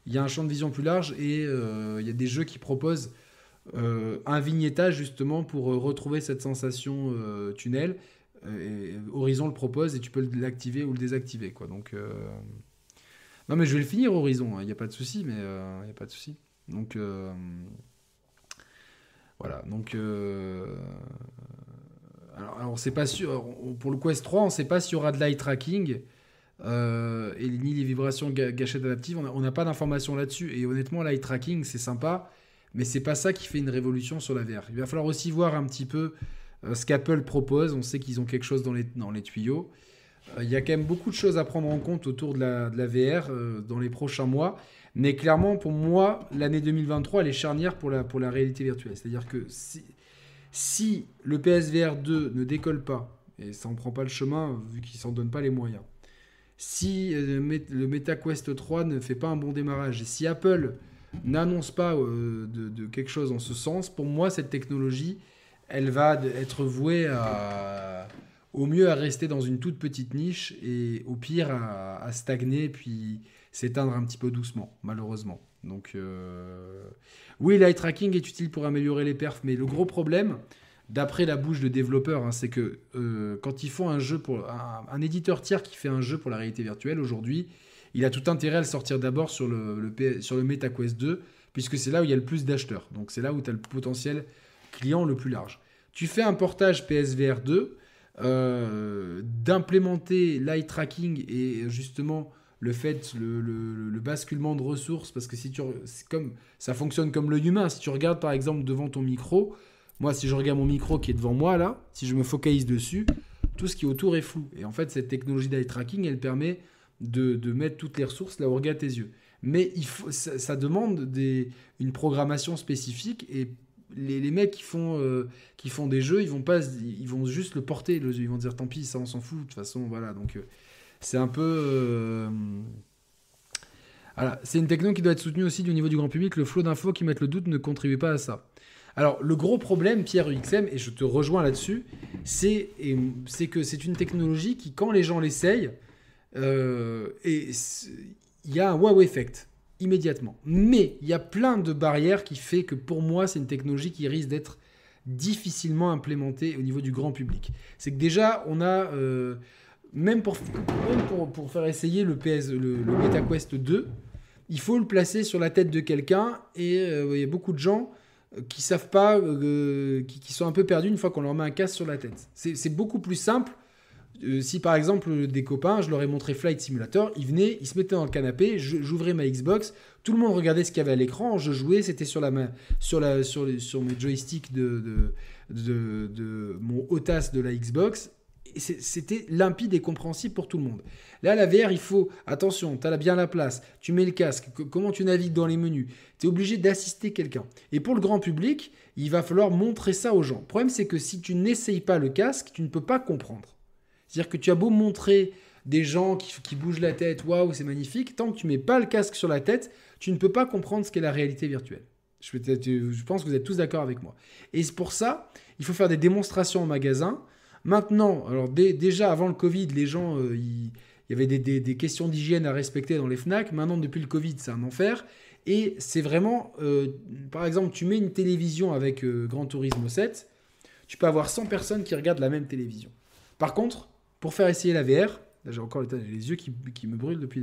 Il y a un champ de vision plus large et euh, il y a des jeux qui proposent euh, un vignettage justement pour retrouver cette sensation tunnel. Horizon le propose et tu peux l'activer ou le désactiver. Quoi. Donc, Non, mais je vais le finir Horizon, il n'y a pas de souci, mais il n'y a pas de souci. Donc, voilà. Donc, euh, alors, alors c'est pas sûr. Pour le Quest 3, on ne sait pas s'il y aura de l'eye tracking. euh, et ni les vibrations gâchettes adaptives, on n'a- pas d'informations là-dessus. Et honnêtement, l'eye tracking, c'est sympa, mais c'est pas ça qui fait une révolution sur la VR. Il va falloir aussi voir un petit peu euh, ce qu'Apple propose. On sait qu'ils ont quelque chose dans les, tuyaux. Il y a quand même beaucoup de choses à prendre en compte autour de la, de la VR dans les prochains mois. Mais clairement, pour moi, l'année 2023, elle est charnière pour la, pour la réalité virtuelle. C'est-à-dire que si, le PSVR 2 ne décolle pas, et ça n'en prend pas le chemin vu qu'il s'en donne pas les moyens, si euh, le Met- le MetaQuest 3 ne fait pas un bon démarrage, et si Apple n'annonce pas euh, de, quelque chose en ce sens, pour moi, cette technologie, elle va être vouée au mieux à rester dans une toute petite niche et au pire à, à stagner puis s'éteindre un petit peu doucement, malheureusement. Donc, euh, oui, l'eye tracking est utile pour améliorer les perfs, mais le gros problème, d'après la bouche de développeurs, hein, c'est que euh, quand ils font un jeu pour un, éditeur tiers qui fait un jeu pour la réalité virtuelle aujourd'hui, il a tout intérêt à le sortir d'abord sur le, sur le MetaQuest 2, puisque c'est là où il y a le plus d'acheteurs. Donc c'est là où tu as le potentiel client le plus large. Tu fais un portage PSVR 2, euh, d'implémenter l'eye tracking et justement le fait, le, le- le basculement de ressources, parce que si tu, comme, ça fonctionne comme l'œil humain. Si tu regardes par exemple devant ton micro, moi si je regarde mon micro qui est devant moi là, si je me focalise dessus, tout ce qui est autour est flou. Et en fait, cette technologie d'eye tracking, elle permet de, de mettre toutes les ressources là où regardent tes yeux. Mais il faut, ça, demande des, une programmation spécifique et les, les mecs qui font, euh, qui font des jeux, ils vont, pas, ils vont juste le porter. Ils vont dire tant pis, ça on s'en fout, de toute façon, voilà. Donc euh, c'est un peu. euh, Voilà. C'est une techno qui doit être soutenue aussi du niveau du grand public. Le flot d'infos qui mettent le doute ne contribue pas à ça. Alors, le gros problème, Pierre UXM, et je te rejoins là-dessus, c'est que c'est une technologie qui, quand les gens l'essayent, euh, il y a un wow effect immédiatement. Mais il y a plein de barrières qui fait que pour moi, c'est une technologie qui risque d'être difficilement implémentée au niveau du grand public. C'est que déjà, on a, euh, même pour, faire essayer le, PS, le, MetaQuest 2, il faut le placer sur la tête de quelqu'un et il y a beaucoup de gens qui savent pas, qui, qui, sont un peu perdus une fois qu'on leur met un casque sur la tête. C'est beaucoup plus simple euh, si par exemple des copains, je leur ai montré Flight Simulator, ils venaient, ils se mettaient dans le canapé, j'ouvrais ma Xbox, tout le monde regardait ce qu'il y avait à l'écran, je jouais, c'était sur la main, sur mes joysticks de, de, de, mon OTAS de la Xbox. C'était limpide et compréhensible pour tout le monde. Là, la VR, il faut, attention, tu as bien la place, tu mets le casque, comment tu navigues dans les menus, tu es obligé d'assister quelqu'un. Et pour le grand public, il va falloir montrer ça aux gens. Le problème, c'est que si tu n'essayes pas le casque, tu ne peux pas comprendre. C'est-à-dire que tu as beau montrer des gens qui, bougent la tête, waouh, c'est magnifique, tant que tu mets pas le casque sur la tête, tu ne peux pas comprendre ce qu'est la réalité virtuelle. Je, je pense que vous êtes tous d'accord avec moi. Et c'est pour ça, il faut faire des démonstrations en magasin. Maintenant, alors déjà avant le Covid, les gens, euh, il y avait des, questions d'hygiène à respecter dans les FNAC. Maintenant, depuis le Covid, c'est un enfer. Et c'est vraiment, euh, par exemple, tu mets une télévision avec euh, Grand Turismo 7, tu peux avoir 100 personnes qui regardent la même télévision. Par contre, pour faire essayer la VR, j'ai encore les yeux qui, me brûlent depuis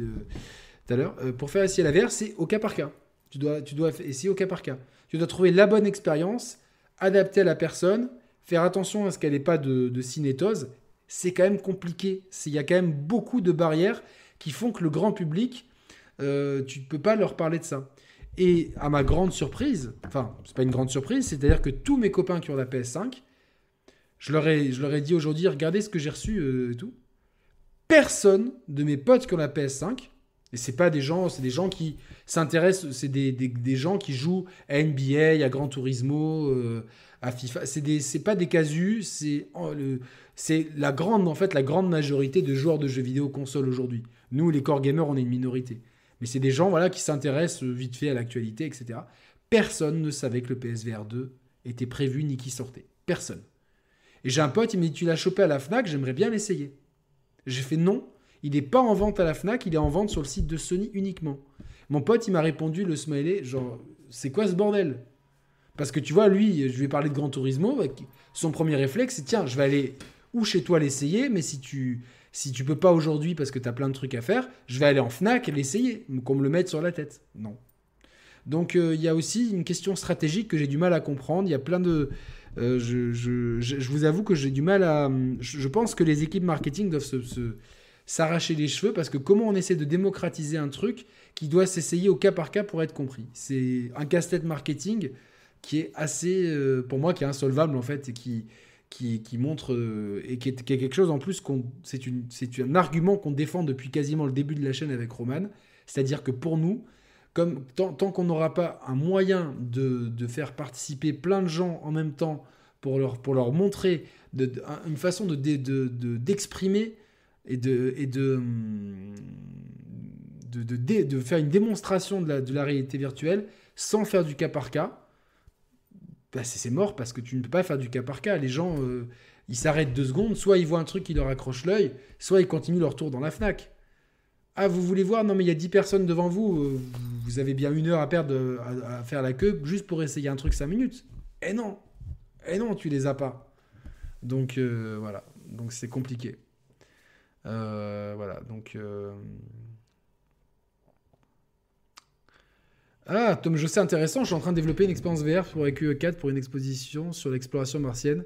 tout à l'heure, euh, pour faire essayer la VR, c'est au cas par cas. Tu dois, tu dois essayer au cas par cas. Tu dois trouver la bonne expérience, adapter à la personne, faire attention à ce qu'elle n'ait pas de, cinétose. C'est quand même compliqué. Il y a quand même beaucoup de barrières qui font que le grand public, euh, tu ne peux pas leur parler de ça. Et à ma grande surprise, enfin, c'est pas une grande surprise, c'est-à-dire que tous mes copains qui ont la PS5, je leur ai, je leur ai dit aujourd'hui, regardez ce que j'ai reçu euh, et tout. Personne de mes potes qui ont la PS5, et c'est pas des gens, c'est des gens qui s'intéressent, c'est des, des, gens qui jouent à NBA, à Gran Turismo, euh, à FIFA. C'est des, c'est pas des casus, c'est oh, c'est la grande, en fait, la grande majorité de joueurs de jeux vidéo console aujourd'hui. Nous, les core gamers, on est une minorité. Mais c'est des gens, voilà, qui s'intéressent vite fait à l'actualité, etc. Personne ne savait que le PSVR 2 était prévu ni qui sortait. Personne. Et j'ai un pote, il me dit Tu l'as chopé à la Fnac, j'aimerais bien l'essayer. J'ai fait non, il n'est pas en vente à la Fnac, il est en vente sur le site de Sony uniquement. Mon pote, il m'a répondu le smiley genre C'est quoi ce bordel? Parce que tu vois, lui, je lui ai parlé de Gran Turismo, son premier réflexe, c'est Tiens, je vais aller ou chez toi l'essayer, mais si tu si tu peux pas aujourd'hui parce que tu as plein de trucs à faire, je vais aller en Fnac et l'essayer, qu'on me le mette sur la tête. Non. Donc euh, il y a aussi une question stratégique que j'ai du mal à comprendre. Il y a plein de, euh, je, vous avoue que j'ai du mal à. Je pense que les équipes marketing doivent se, s'arracher les cheveux parce que comment on essaie de démocratiser un truc qui doit s'essayer au cas par cas pour être compris. C'est un casse-tête marketing qui est assez, euh, pour moi, qui est insolvable en fait et qui, qui, qui montre euh, et qui est, quelque chose en plus qu'on c'est une c'est un argument qu'on défend depuis quasiment le début de la chaîne avec Roman, c'est-à-dire que pour nous comme tant, qu'on n'aura pas un moyen de, faire participer plein de gens en même temps pour leur, pour leur montrer une façon de, d'exprimer et, de, de, de, faire une démonstration de la, réalité virtuelle sans faire du cas par cas, bah, c'est, mort parce que tu ne peux pas faire du cas par cas. Les gens, euh, ils s'arrêtent deux secondes, soit ils voient un truc qui leur accroche l'œil, soit ils continuent leur tour dans la FNAC. Ah, vous voulez voir? Non, mais il y a 10 personnes devant vous. Euh, vous avez bien une heure à perdre à, faire la queue juste pour essayer un truc 5 minutes. Eh non Eh non, tu les as pas. Donc euh, voilà. Donc c'est compliqué. Euh, voilà. Donc. Ah, Tom, je sais intéressant. Je suis en train de développer une expérience VR pour EQE4 pour une exposition sur l'exploration martienne.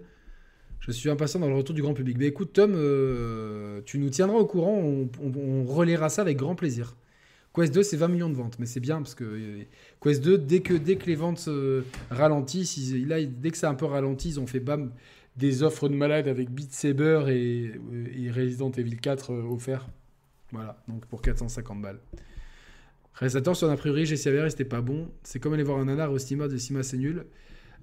Je suis impatient dans le retour du grand public. Mais écoute, Tom, euh, tu nous tiendras au courant. On, on, ça avec grand plaisir. Quest 2, c'est 20 millions de ventes, mais c'est bien parce que euh, Quest 2, dès que, dès que les ventes euh, ralentissent, dès que c'est un peu ralenti, ils ont fait bam, des offres de malade avec Beat Saber et, et Resident Evil 4 offerts. Voilà, donc pour 450 balles. Reste attention, a priori, j'ai et c'était pas bon. C'est comme aller voir un nanar au cinéma de Sima, c'est nul.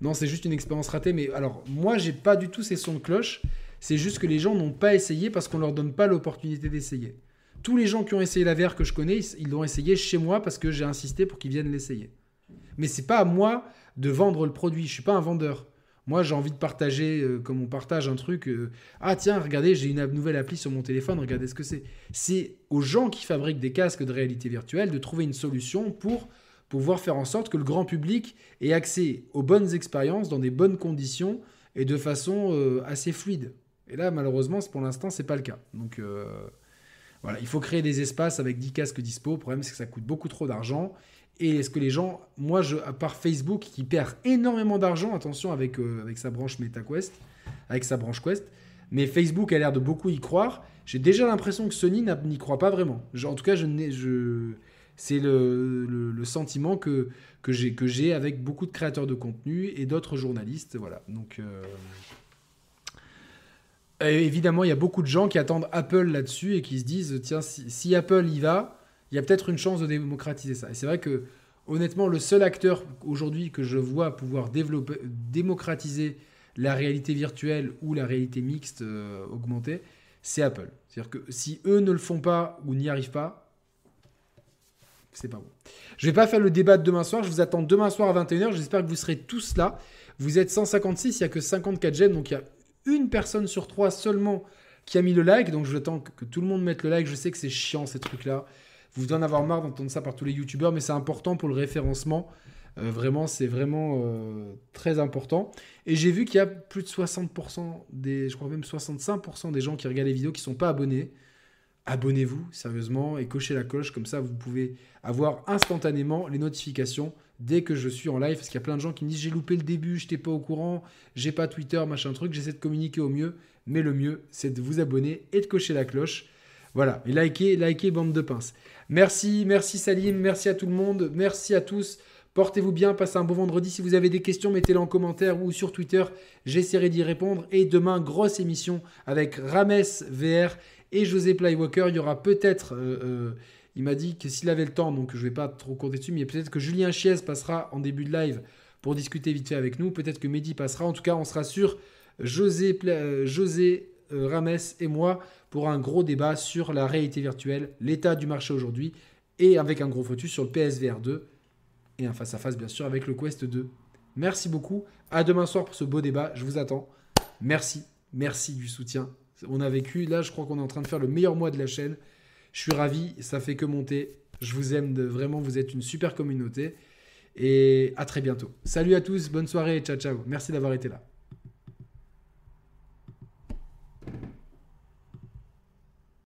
Non, c'est juste une expérience ratée. Mais alors, moi, j'ai pas du tout ces sons de cloche. C'est juste que les gens n'ont pas essayé parce qu'on leur donne pas l'opportunité d'essayer. Tous les gens qui ont essayé la VR que je connais, ils l'ont essayé chez moi parce que j'ai insisté pour qu'ils viennent l'essayer. Mais c'est pas à moi de vendre le produit. Je suis pas un vendeur. Moi, j'ai envie de partager, euh, comme on partage un truc. Euh, ah tiens, regardez, j'ai une nouvelle appli sur mon téléphone. Regardez ce que c'est. C'est aux gens qui fabriquent des casques de réalité virtuelle de trouver une solution pour pouvoir faire en sorte que le grand public ait accès aux bonnes expériences dans des bonnes conditions et de façon euh, assez fluide. Et là, malheureusement, pour l'instant, c'est pas le cas. Donc voilà, il faut créer des espaces avec 10 casques dispo. Le problème, c'est que ça coûte beaucoup trop d'argent. Et est-ce que les gens, moi, je, à part Facebook, qui perd énormément d'argent, attention, avec, euh, avec sa branche MetaQuest, avec sa branche Quest, mais Facebook a l'air de beaucoup y croire. J'ai déjà l'impression que Sony n'y croit pas vraiment. en tout cas, je, c'est le, le, sentiment que, que j'ai avec beaucoup de créateurs de contenu et d'autres journalistes. Voilà. Donc, euh, évidemment, il y a beaucoup de gens qui attendent Apple là-dessus et qui se disent tiens, si, Apple y va, il y a peut-être une chance de démocratiser ça. Et c'est vrai que, honnêtement, le seul acteur aujourd'hui que je vois pouvoir développer, démocratiser la réalité virtuelle ou la réalité mixte euh, augmentée, c'est Apple. C'est-à-dire que si eux ne le font pas ou n'y arrivent pas, c'est pas bon. Je vais pas faire le débat de demain soir. Je vous attends demain soir à 21h. J'espère que vous serez tous là. Vous êtes 156, il n'y a que 54 j'aime. Donc il y a une personne sur trois seulement qui a mis le like. Donc je attends que, tout le monde mette le like. Je sais que c'est chiant ces trucs-là. Vous en avoir marre d'entendre ça par tous les youtubeurs, mais c'est important pour le référencement. Euh, vraiment, c'est vraiment euh, très important. Et j'ai vu qu'il y a plus de 60% des, je crois même 65% des gens qui regardent les vidéos qui ne sont pas abonnés abonnez-vous sérieusement et cochez la cloche, comme ça vous pouvez avoir instantanément les notifications dès que je suis en live, parce qu'il y a plein de gens qui me disent j'ai loupé le début, je n'étais pas au courant, j'ai pas Twitter, machin truc, j'essaie de communiquer au mieux, mais le mieux c'est de vous abonner et de cocher la cloche. Voilà, et likez, likez bande de pinces. Merci, merci Salim, merci à tout le monde, merci à tous. Portez-vous bien, passez un bon vendredi. Si vous avez des questions, mettez-les en commentaire ou sur Twitter. J'essaierai d'y répondre. Et demain, grosse émission avec Rames VR et José Plywalker. Il y aura peut-être. Euh, euh, il m'a dit que s'il avait le temps, donc je ne vais pas trop compter dessus, mais peut-être que Julien Chiez passera en début de live pour discuter vite fait avec nous. Peut-être que Mehdi passera. En tout cas, on sera sur José, euh, José Rames et moi pour un gros débat sur la réalité virtuelle, l'état du marché aujourd'hui et avec un gros focus sur le PSVR 2 et un face-à-face bien sûr avec le Quest 2. Merci beaucoup. À demain soir pour ce beau débat. Je vous attends. Merci. Merci du soutien. On a vécu, là, je crois qu'on est en train de faire le meilleur mois de la chaîne. Je suis ravi, ça fait que monter. Je vous aime vraiment, vous êtes une super communauté. Et à très bientôt. Salut à tous, bonne soirée, ciao ciao. Merci d'avoir été là.